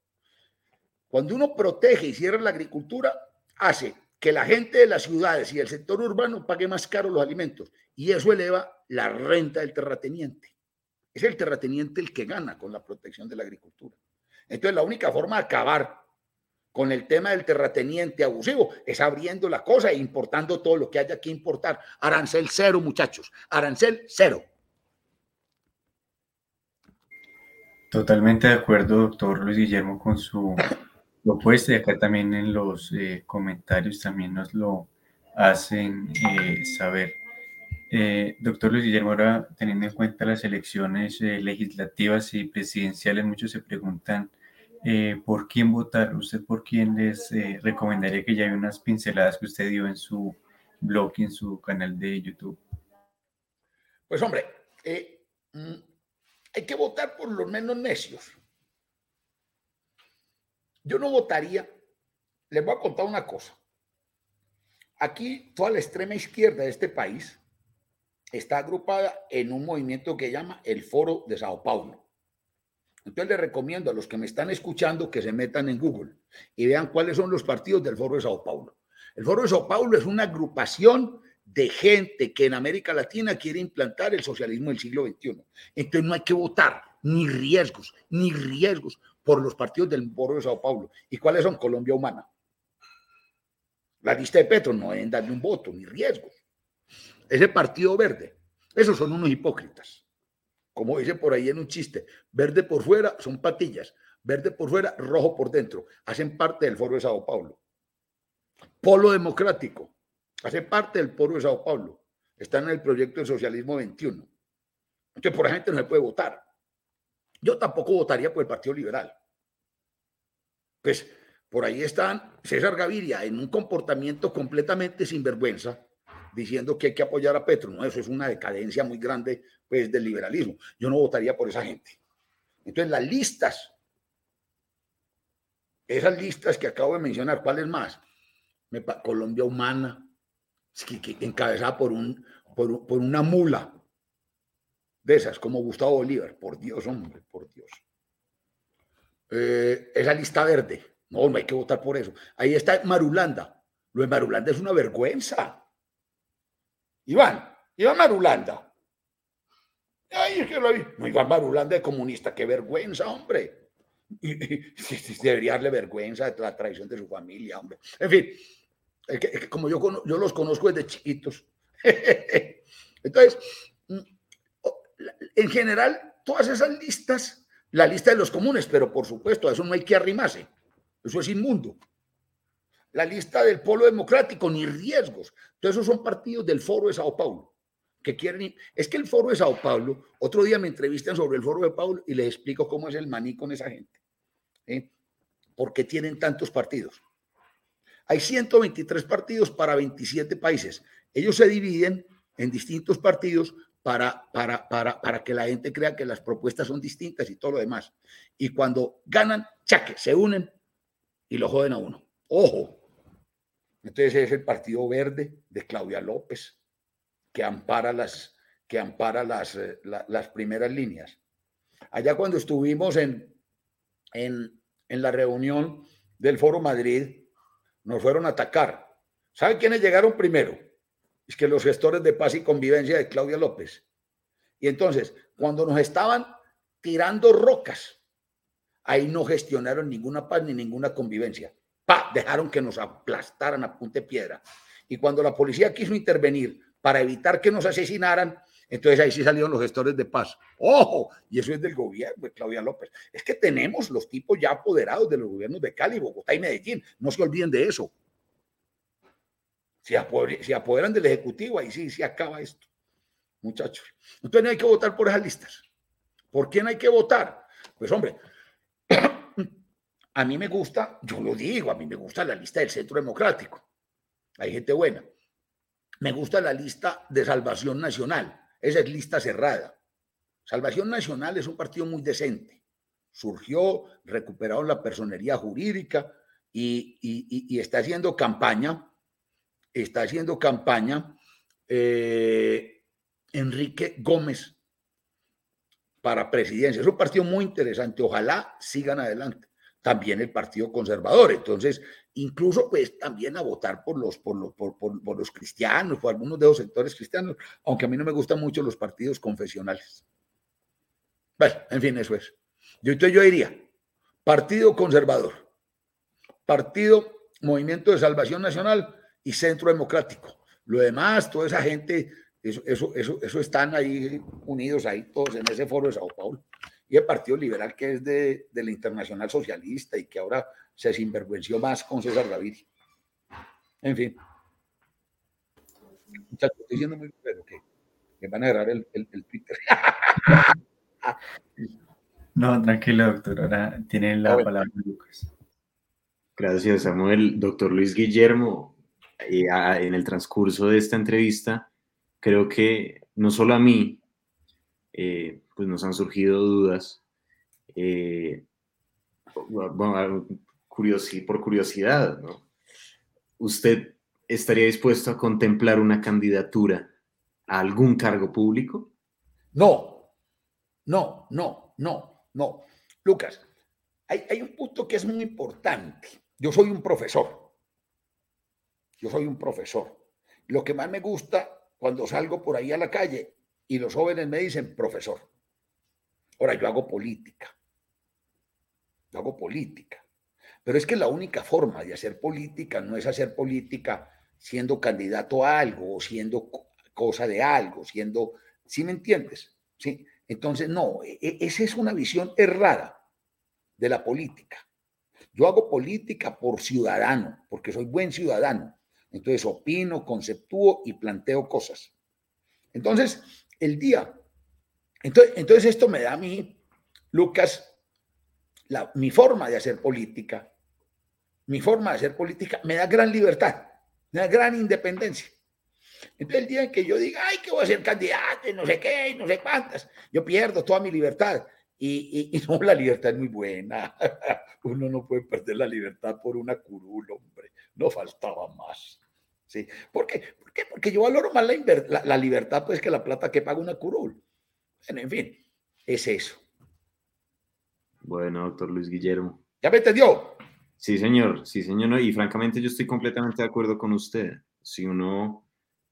Cuando uno protege y cierra la agricultura, hace que la gente de las ciudades y el sector urbano pague más caro los alimentos y eso eleva la renta del terrateniente. Es el terrateniente el que gana con la protección de la agricultura. Entonces la única forma de acabar con el tema del terrateniente abusivo es abriendo la cosa e importando todo lo que haya que importar. Arancel cero, muchachos. Arancel cero. Totalmente de acuerdo, doctor Luis Guillermo, con su propuesta y acá también en los eh, comentarios también nos lo hacen eh, saber. Eh, doctor Luis Guillermo, ahora teniendo en cuenta las elecciones legislativas y presidenciales, muchos se preguntan por quién votar. ¿Usted por quién les recomendaría que ya hay unas pinceladas que usted dio en su blog y en su canal de YouTube? Pues hombre, mm, hay que votar por los menos necios. Yo no votaría, les voy a contar una cosa. Aquí toda la extrema izquierda de este país está agrupada en un movimiento que llama el Foro de Sao Paulo. Entonces les recomiendo a los que me están escuchando que se metan en Google y vean cuáles son los partidos del Foro de Sao Paulo. El Foro de Sao Paulo es una agrupación de gente que en América Latina quiere implantar el socialismo del siglo XXI. Entonces no hay que votar, ni riesgos, ni riesgos por los partidos del Foro de Sao Paulo. ¿Y cuáles son? Colombia Humana. La lista de Petro no deben darle un voto, ni riesgos. Ese partido verde, esos son unos hipócritas. Como dice por ahí en un chiste, verde por fuera son patillas, verde por fuera, rojo por dentro. Hacen parte del Foro de Sao Paulo. Polo Democrático, hace parte del Foro de Sao Paulo. Están en el proyecto del socialismo 21. Entonces, por ejemplo, no se puede votar. Yo tampoco votaría por el Partido Liberal. Pues por ahí están César Gaviria en un comportamiento completamente sinvergüenza, diciendo que hay que apoyar a Petro. No, eso es una decadencia muy grande pues, del liberalismo. Yo no votaría por esa gente. Entonces, las listas, esas listas que acabo de mencionar, ¿cuáles más? Colombia Humana, encabezada por, un, por, por una mula de esas, como Gustavo Bolívar. Por Dios, hombre, por Dios. Eh, esa lista verde. No, no hay que votar por eso. Ahí está Marulanda. Lo de Marulanda es una vergüenza. Iván, Iván Marulanda. Ay, es que lo vi. No, Iván Marulanda es comunista. Qué vergüenza, hombre. Debería darle vergüenza de la traición de su familia, hombre. En fin, como yo, yo los conozco desde chiquitos. Entonces, mm, en general, todas esas listas la lista de los comunes, pero por supuesto, a eso no hay que arrimarse. Eso es inmundo. La lista del Polo Democrático, ni riesgos. Entonces, esos son partidos del Foro de Sao Paulo, que quieren Es que el Foro de Sao Paulo, otro día me entrevistan sobre el Foro de Paulo y les explico cómo es el maní con esa gente. ¿eh? ¿Por qué tienen tantos partidos? Hay 123 partidos para 27 países. Ellos se dividen en distintos partidos para, para, para, para que la gente crea que las propuestas son distintas y todo lo demás. Y cuando ganan, chaque, se unen y lo joden a uno. Ojo, Entonces es el Partido Verde de Claudia López, que ampara las, que ampara las, eh, las primeras líneas. Allá cuando estuvimos en, en, en la reunión del Foro Madrid, nos fueron a atacar. ¿Saben quiénes llegaron primero? Es que los gestores de paz y convivencia de Claudia López. Y entonces, cuando nos estaban tirando rocas, ahí no gestionaron ninguna paz ni ninguna convivencia. Pa, dejaron que nos aplastaran a punta de piedra. Y cuando la policía quiso intervenir para evitar que nos asesinaran, entonces ahí sí salieron los gestores de paz. ¡Ojo! Y eso es del gobierno de Claudia López. Es que tenemos los tipos ya apoderados de los gobiernos de Cali, Bogotá y Medellín. No se olviden de eso. Si, apoderan del Ejecutivo, ahí sí, sí acaba esto, muchachos. Entonces no hay que votar por esas listas. ¿Por quién hay que votar? Pues hombre, a mí me gusta, yo lo digo, a mí me gusta la lista del Centro Democrático. Hay gente buena. Me gusta la lista de Salvación Nacional. Esa es lista cerrada. Salvación Nacional es un partido muy decente. Surgió, recuperaron la personería jurídica y, está haciendo campaña, está haciendo campaña eh, Enrique Gómez para presidencia. Es un partido muy interesante. Ojalá sigan adelante. También el Partido Conservador. Entonces, incluso pues también a votar por los, por los, por, por, los cristianos, por algunos de los sectores cristianos, aunque a mí no me gustan mucho los partidos confesionales. Bueno, en fin, eso es. Yo, entonces yo diría, Partido Conservador, Partido Movimiento de Salvación Nacional y Centro Democrático. Lo demás, toda esa gente, eso, eso, eso, eso están ahí unidos ahí todos en ese foro de Sao Paulo. Y el Partido Liberal, que es de, de la Internacional Socialista y que ahora se sinvergüenció más con César Gaviria. En fin. Muchachos, estoy diciendo muy pero que, que van a agarrar el, el, Twitter. no, tranquilo, doctor. Ahora tienen la palabra Lucas. Gracias, Samuel. Doctor Luis Guillermo, eh, en el transcurso de esta entrevista, creo que no solo a mí, eh, pues nos han surgido dudas. Eh, por curiosidad, ¿no? ¿Usted estaría dispuesto a contemplar una candidatura a algún cargo público? No, no, no, no, no. Lucas, hay, hay un punto que es muy importante. Yo soy un profesor. Yo soy un profesor. Lo que más me gusta cuando salgo por ahí a la calle y los jóvenes me dicen profesor. Ahora, yo hago política. Yo hago política. Pero es que la única forma de hacer política no es hacer política siendo candidato a algo o siendo cosa de algo, siendo, ¿sí me entiendes? ¿Sí? Entonces, no, e, e, esa es una visión errada de la política. Yo hago política por ciudadano, porque soy buen ciudadano. Entonces opino, conceptúo y planteo cosas. Entonces, el día. Entonces, entonces esto me da a mí, Lucas, mi forma de hacer política, mi forma de hacer política me da gran libertad, me da gran independencia. Entonces el día en que yo diga, ay, que voy a ser candidato no sé qué, no sé cuántas, yo pierdo toda mi libertad. Y, no, la libertad es muy buena. Uno no puede perder la libertad por una curul, hombre. No faltaba más. ¿Sí? ¿Por qué? ¿Por qué? Porque yo valoro más la, la, libertad pues que la plata que paga una curul. En fin, es eso. Bueno, doctor Luis Guillermo. ¿Ya me entendió? Sí, señor, sí, señor. Y francamente yo estoy completamente de acuerdo con usted. Si uno,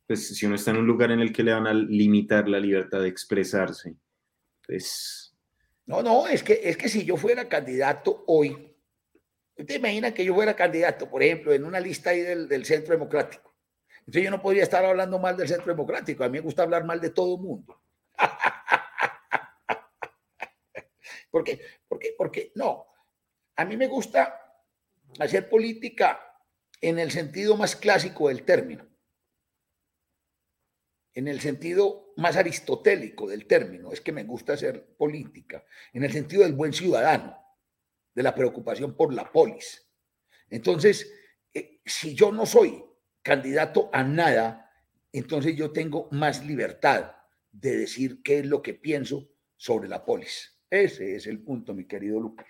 pues, si uno está en un lugar en el que le van a limitar la libertad de expresarse, pues... No, no, es que, es que si yo fuera candidato hoy, ¿usted imagina que yo fuera candidato, por ejemplo, en una lista ahí del, del Centro Democrático? Entonces yo no podría estar hablando mal del Centro Democrático. A mí me gusta hablar mal de todo el mundo. ¿Por qué? Porque, porque no, a mí me gusta hacer política en el sentido más clásico del término, en el sentido más aristotélico del término, es que me gusta hacer política, en el sentido del buen ciudadano, de la preocupación por la polis. Entonces, eh, si yo no soy candidato a nada, entonces yo tengo más libertad de decir qué es lo que pienso sobre la polis. Ese es el punto, mi querido Lucas.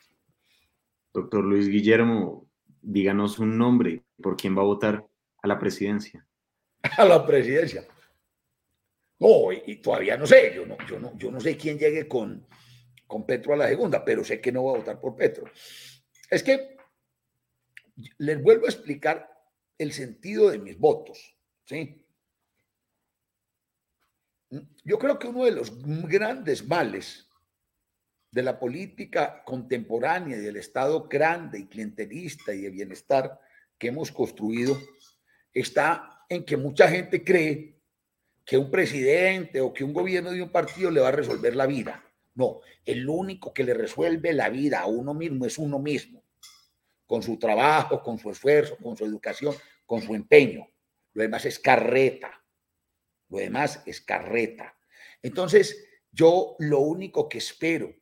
Doctor Luis Guillermo, díganos un nombre, ¿por quién va a votar? a la presidencia. A la presidencia. No, y, todavía no sé, yo no, yo no, yo no sé quién llegue con, con Petro a la segunda, pero sé que no voy a votar por Petro. Es que les vuelvo a explicar el sentido de mis votos, ¿sí? Yo creo que uno de los grandes males de la política contemporánea y del Estado grande y clientelista y de bienestar que hemos construido está en que mucha gente cree que un presidente o que un gobierno de un partido le va a resolver la vida. No, el único que le resuelve la vida a uno mismo es uno mismo, con su trabajo, con su esfuerzo, con su educación, con su empeño. Lo demás es carreta. Lo demás es carreta. Entonces, yo lo único que espero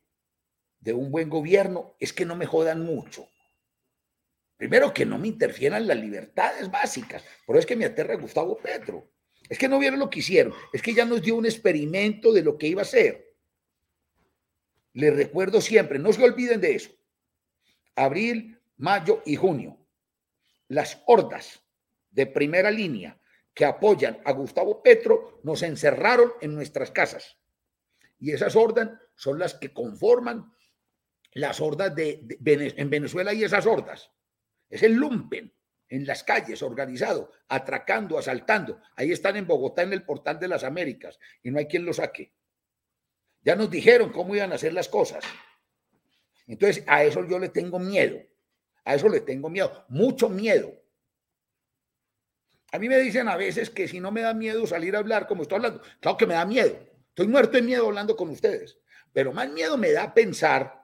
de un buen gobierno es que no me jodan mucho. Primero, que no me interfieran las libertades básicas. Por eso es que me aterra Gustavo Petro. Es que no vieron lo que hicieron. Es que ya nos dio un experimento de lo que iba a ser. Les recuerdo siempre, no se olviden de eso. Abril, mayo y junio. Las hordas de primera línea que apoyan a Gustavo Petro nos encerraron en nuestras casas. Y esas hordas son las que conforman las hordas de, en Venezuela y esas hordas. Es el lumpen en las calles organizado, atracando, asaltando. Ahí están en Bogotá en el portal de las Américas y no hay quien lo saque. Ya nos dijeron cómo iban a hacer las cosas. Entonces, a eso yo le tengo miedo. A eso le tengo miedo, mucho miedo. A mí me dicen a veces que si no me da miedo salir a hablar como estoy hablando, claro que me da miedo. Estoy muerto de miedo hablando con ustedes. Pero más miedo me da pensar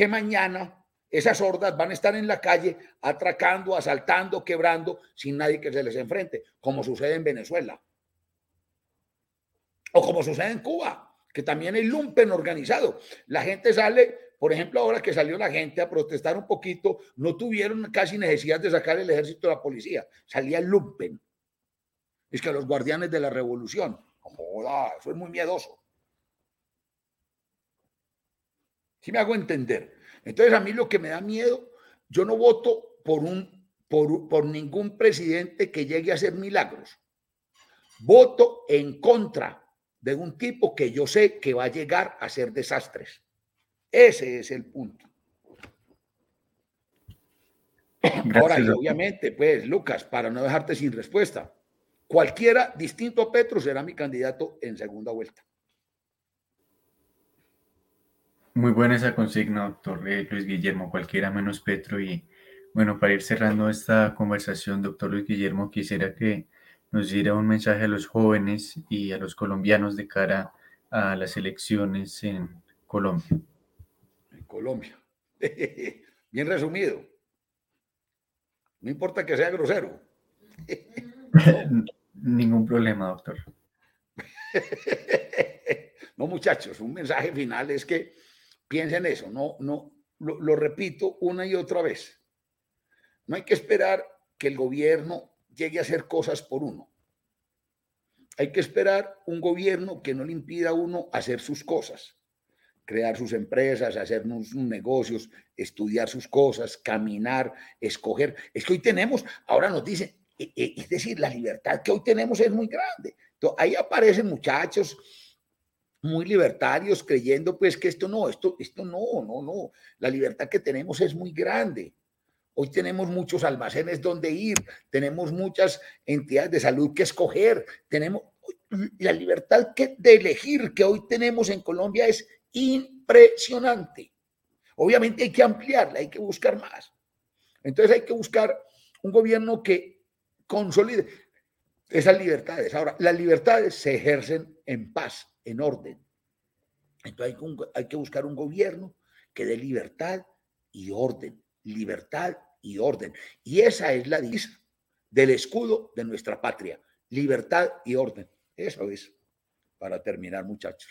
que mañana esas hordas van a estar en la calle atracando, asaltando, quebrando, sin nadie que se les enfrente, como sucede en Venezuela. O como sucede en Cuba, que también hay lumpen organizado. La gente sale por ejemplo, ahora que salió la gente a protestar un poquito, no tuvieron casi necesidad de sacar el ejército de la policía. Salía el lumpen. Es que los guardianes de la revolución. Joda, eso es muy miedoso. Si me hago entender. Entonces, a mí lo que me da miedo, yo no voto por, un, por, por ningún presidente que llegue a hacer milagros. Voto en contra de un tipo que yo sé que va a llegar a hacer desastres. Ese es el punto. Ahora, obviamente, pues, Lucas, para no dejarte sin respuesta, cualquiera distinto a Petro será mi candidato en segunda vuelta. Muy buena esa consigna, doctor eh, Luis Guillermo, cualquiera menos Petro. Y bueno, para ir cerrando esta conversación, doctor Luis Guillermo, quisiera que nos diera un mensaje a los jóvenes y a los colombianos de cara a las elecciones en Colombia. Colombia. Bien resumido. No importa que sea grosero. Ningún problema, doctor. No, muchachos, un mensaje final es que piensen eso, no, no, lo, lo, repito una y otra vez. No hay que esperar que el gobierno llegue a hacer cosas por uno. Hay que esperar un gobierno que no le impida a uno hacer sus cosas crear sus empresas, hacer sus negocios, estudiar sus cosas, caminar, escoger. Es que hoy tenemos, ahora nos dicen, e, e, es decir, la libertad que hoy tenemos es muy grande. Entonces, ahí aparecen muchachos muy libertarios creyendo pues que esto no, esto, esto no, no, no. La libertad que tenemos es muy grande. Hoy tenemos muchos almacenes donde ir, tenemos muchas entidades de salud que escoger, tenemos la libertad que, de elegir que hoy tenemos en Colombia es impresionante. Obviamente hay que ampliarla, hay que buscar más. Entonces hay que buscar un gobierno que consolide esas libertades. Ahora, las libertades se ejercen en paz, en orden. Entonces hay que, buscar un gobierno que dé libertad y orden, libertad y orden. Y esa es la divisa del escudo de nuestra patria, libertad y orden. Eso es, para terminar, muchachos.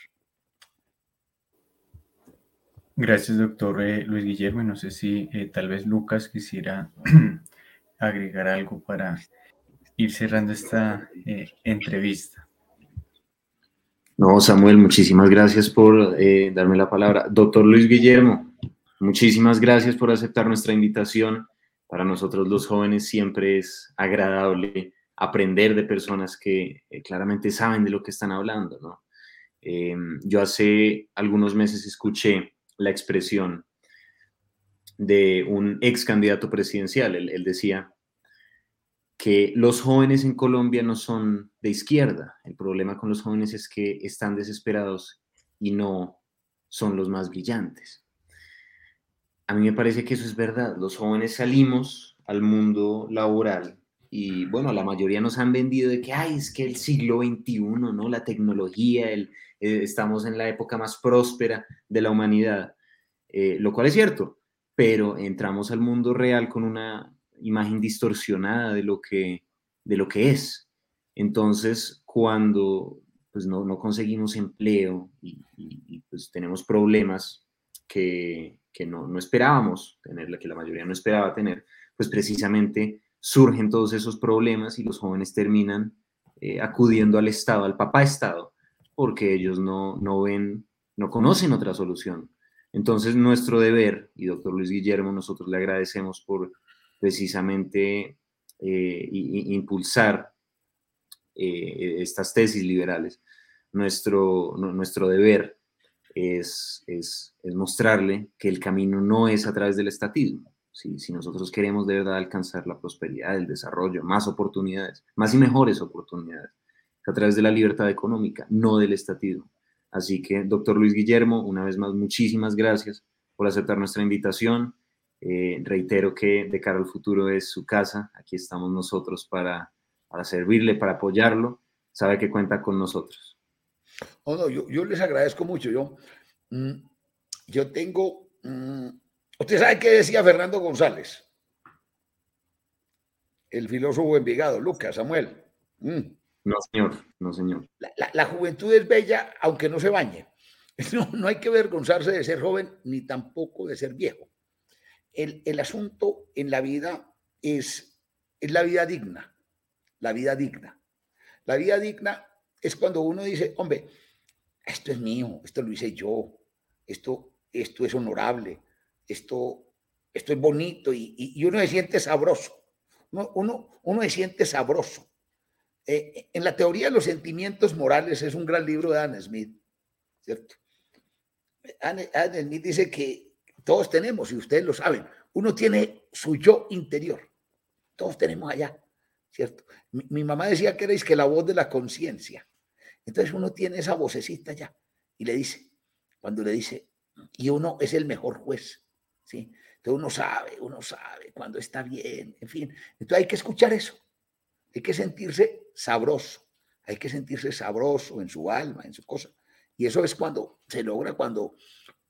Gracias, doctor eh, Luis Guillermo. no sé si eh, tal vez Lucas quisiera agregar algo para ir cerrando esta eh, entrevista. No, Samuel, muchísimas gracias por darme la palabra. Doctor Luis Guillermo, muchísimas gracias por aceptar nuestra invitación. Para nosotros los jóvenes siempre es agradable aprender de personas que eh, claramente saben de lo que están hablando, ¿no? Em, yo hace algunos meses escuché la expresión de un ex candidato presidencial. Él, decía que los jóvenes en Colombia no son de izquierda. El problema con los jóvenes es que están desesperados y no son los más brillantes. A mí me parece que eso es verdad. Los jóvenes salimos al mundo laboral y bueno, la mayoría nos han vendido de que, ay, es que el siglo XXI, ¿no? La tecnología, eh, estamos en la época más próspera de la humanidad, eh, lo cual es cierto, pero entramos al mundo real con una imagen distorsionada de lo que, de lo que es. Entonces, cuando pues, no, no conseguimos empleo y, pues, tenemos problemas que, que no, no, esperábamos tener, que la mayoría no esperaba tener, pues precisamente surgen todos esos problemas y los jóvenes terminan eh, acudiendo al Estado, al papá Estado, porque ellos no, no ven, no conocen otra solución. Entonces, nuestro deber, y doctor Luis Guillermo, nosotros le agradecemos por precisamente eh, impulsar eh, estas tesis liberales. Nuestro, nuestro deber es, es, mostrarle que el camino no es a través del estatismo. Si, si nosotros queremos de verdad alcanzar la prosperidad, el desarrollo, más oportunidades, más y mejores oportunidades, a través de la libertad económica, no del estatismo. Así que, doctor Luis Guillermo, una vez más, muchísimas gracias por aceptar nuestra invitación. Eh, reitero que de cara al futuro es su casa. Aquí estamos nosotros para, para servirle, para apoyarlo. Sabe que cuenta con nosotros. Oh, no, yo, yo, les agradezco mucho. Yo, mm, yo tengo. Mm, usted sabe qué decía Fernando González, el filósofo Envigado, Lucas, Samuel. Mm. No, señor, no, señor. La, juventud es bella aunque no se bañe. No, no, hay que avergonzarse de ser joven ni tampoco de ser viejo. El, el asunto en la vida es, es la vida digna, la vida digna. La vida digna es cuando uno dice, hombre, esto es mío, esto lo hice yo, esto, esto es honorable, esto, esto es bonito y, y, uno se siente sabroso. Uno, uno, uno se siente sabroso. Eh, en la teoría de los sentimientos morales es un gran libro de Adam Smith, ¿cierto? Adam Smith dice que todos tenemos, y ustedes lo saben, uno tiene su yo interior. Todos tenemos allá, ¿cierto? Mi, mamá decía que erais que la voz de la conciencia. Entonces uno tiene esa vocecita allá y le dice, cuando le dice, y uno es el mejor juez, ¿sí? Entonces uno sabe, uno sabe cuando está bien, en fin. Entonces hay que escuchar eso. Hay que sentirse sabroso, hay que sentirse sabroso en su alma, en su cosa. Y eso es cuando se logra, cuando,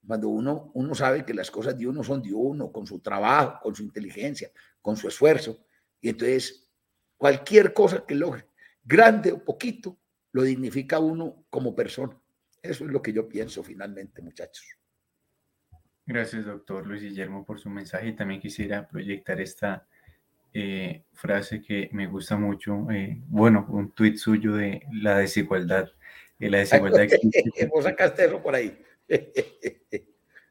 cuando uno, uno sabe que las cosas de uno son de uno, con su trabajo, con su inteligencia, con su esfuerzo. Y entonces, cualquier cosa que logre, grande o poquito, lo dignifica uno como persona. Eso es lo que yo pienso finalmente, muchachos. Gracias, doctor Luis Guillermo, por su mensaje. Y también quisiera proyectar esta eh, frase que me gusta mucho, eh, bueno, un tuit suyo de la desigualdad. la desigualdad Vos sacaste eso por ahí.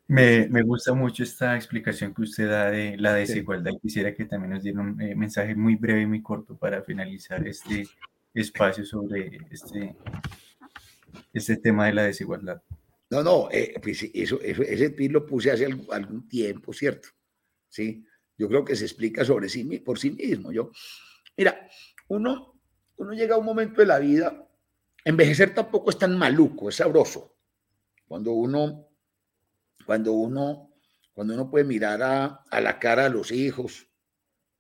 Me, me, gusta mucho esta explicación que usted da de la desigualdad. Quisiera que también nos diera un eh, mensaje muy breve y muy corto para finalizar este espacio sobre este, este tema de la desigualdad. No, no, pues eso, ese tweet lo puse hace algún, algún tiempo, ¿cierto? Sí, yo creo que se explica sobre sí por sí mismo. Yo, mira, uno, uno llega a un momento de la vida, envejecer tampoco es tan maluco, es sabroso. Cuando uno, cuando uno, cuando uno puede mirar a, a la cara a los hijos,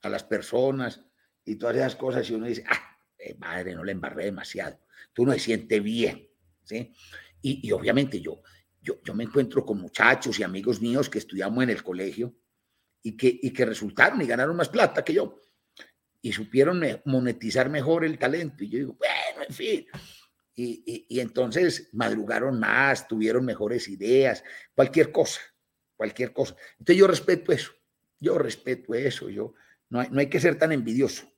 a las personas y todas esas cosas y uno dice, ah, eh, madre, no le embarré demasiado. Tú no se siente bien, ¿sí? Y, y obviamente yo, yo, yo me encuentro con muchachos y amigos míos que estudiamos en el colegio y que, y que resultaron y ganaron más plata que yo y supieron monetizar mejor el talento. Y yo digo, bueno, en fin. Y, entonces madrugaron más, tuvieron mejores ideas, cualquier cosa, cualquier cosa. Entonces yo respeto eso, yo respeto eso, yo no hay, no hay que ser tan envidioso.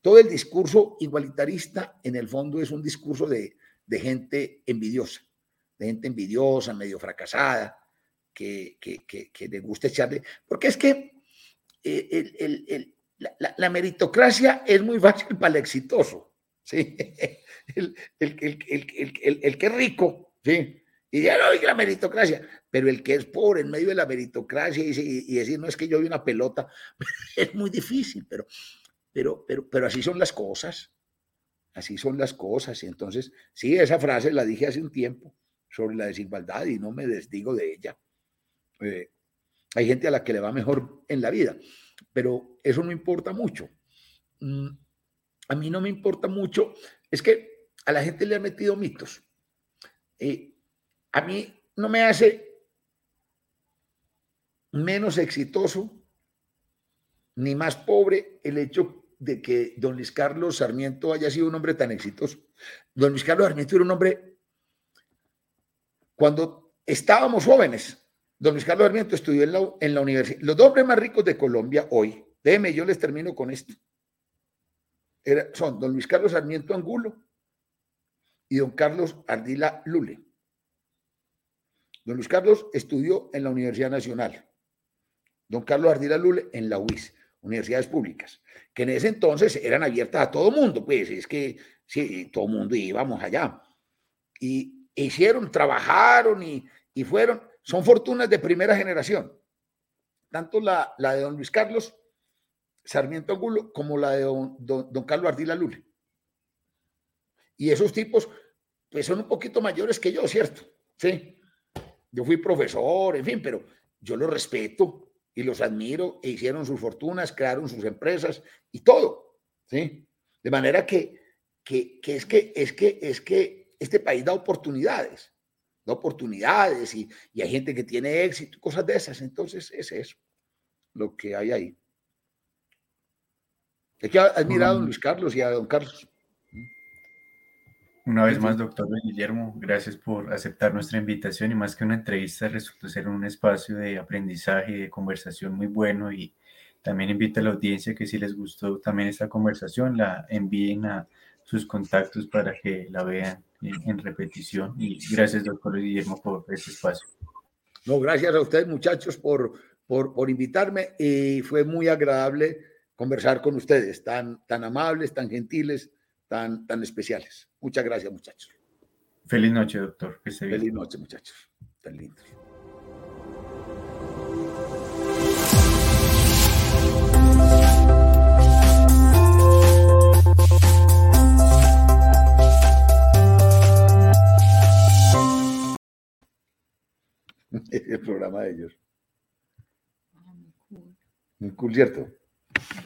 Todo el discurso igualitarista en el fondo es un discurso de, de gente envidiosa, de gente envidiosa, medio fracasada, que, que, que, le gusta echarle, porque es que eh, la, meritocracia es muy fácil para el exitoso, ¿sí? El, el que es rico, ¿sí? Y ya no hay la meritocracia, pero el que es pobre en medio de la meritocracia y, decir, no es que yo vi una pelota, es muy difícil, pero, pero, pero, pero así son las cosas, así son las cosas. Y entonces, sí, esa frase la dije hace un tiempo sobre la desigualdad y no me desdigo de ella. Eh, hay gente a la que le va mejor en la vida, pero eso no importa mucho. Mm, a mí no me importa mucho, es que a la gente le han metido mitos. Eh, a mí no me hace menos exitoso ni más pobre el hecho de que don Luis Carlos Sarmiento haya sido un hombre tan exitoso. Don Luis Carlos Sarmiento era un hombre, cuando estábamos jóvenes, Don Luis Carlos Sarmiento estudió en la, universidad. Los dos hombres más ricos de Colombia hoy, déjeme, yo les termino con esto. son don Luis Carlos Sarmiento Angulo y don Carlos Ardila Lule. Don Luis Carlos estudió en la Universidad Nacional. Don Carlos Ardila Lule en la UIS, universidades públicas, que en ese entonces eran abiertas a todo mundo, pues es que sí, todo mundo íbamos allá. Y hicieron, trabajaron y, y fueron son fortunas de primera generación, tanto la, la de don Luis Carlos Sarmiento Angulo como la de don, don, Carlos Ardila Lule. Y esos tipos, pues son un poquito mayores que yo, ¿cierto? Sí. Yo fui profesor, en fin, pero yo los respeto y los admiro e hicieron sus fortunas, crearon sus empresas y todo, ¿sí? De manera que, que, que es que, es que, es que este país da oportunidades da oportunidades y, hay gente que tiene éxito, cosas de esas. Entonces es eso lo que hay ahí. Que admirado a don Luis Carlos y a don Carlos. Una vez más, doctor Guillermo, gracias por aceptar nuestra invitación y más que una entrevista, resultó ser un espacio de aprendizaje y de conversación muy bueno y también invito a la audiencia que si les gustó también esta conversación, la envíen a sus contactos para que la vean en, repetición. Y gracias, doctor Guillermo, por este espacio. No, gracias a ustedes, muchachos, por, por, por invitarme y fue muy agradable conversar con ustedes, tan, tan amables, tan gentiles, tan, tan especiales. Muchas gracias, muchachos. Feliz noche, doctor. Feliz noche, muchachos. Tan lindos. el programa de ellos. Ah, muy cool, ¿cierto?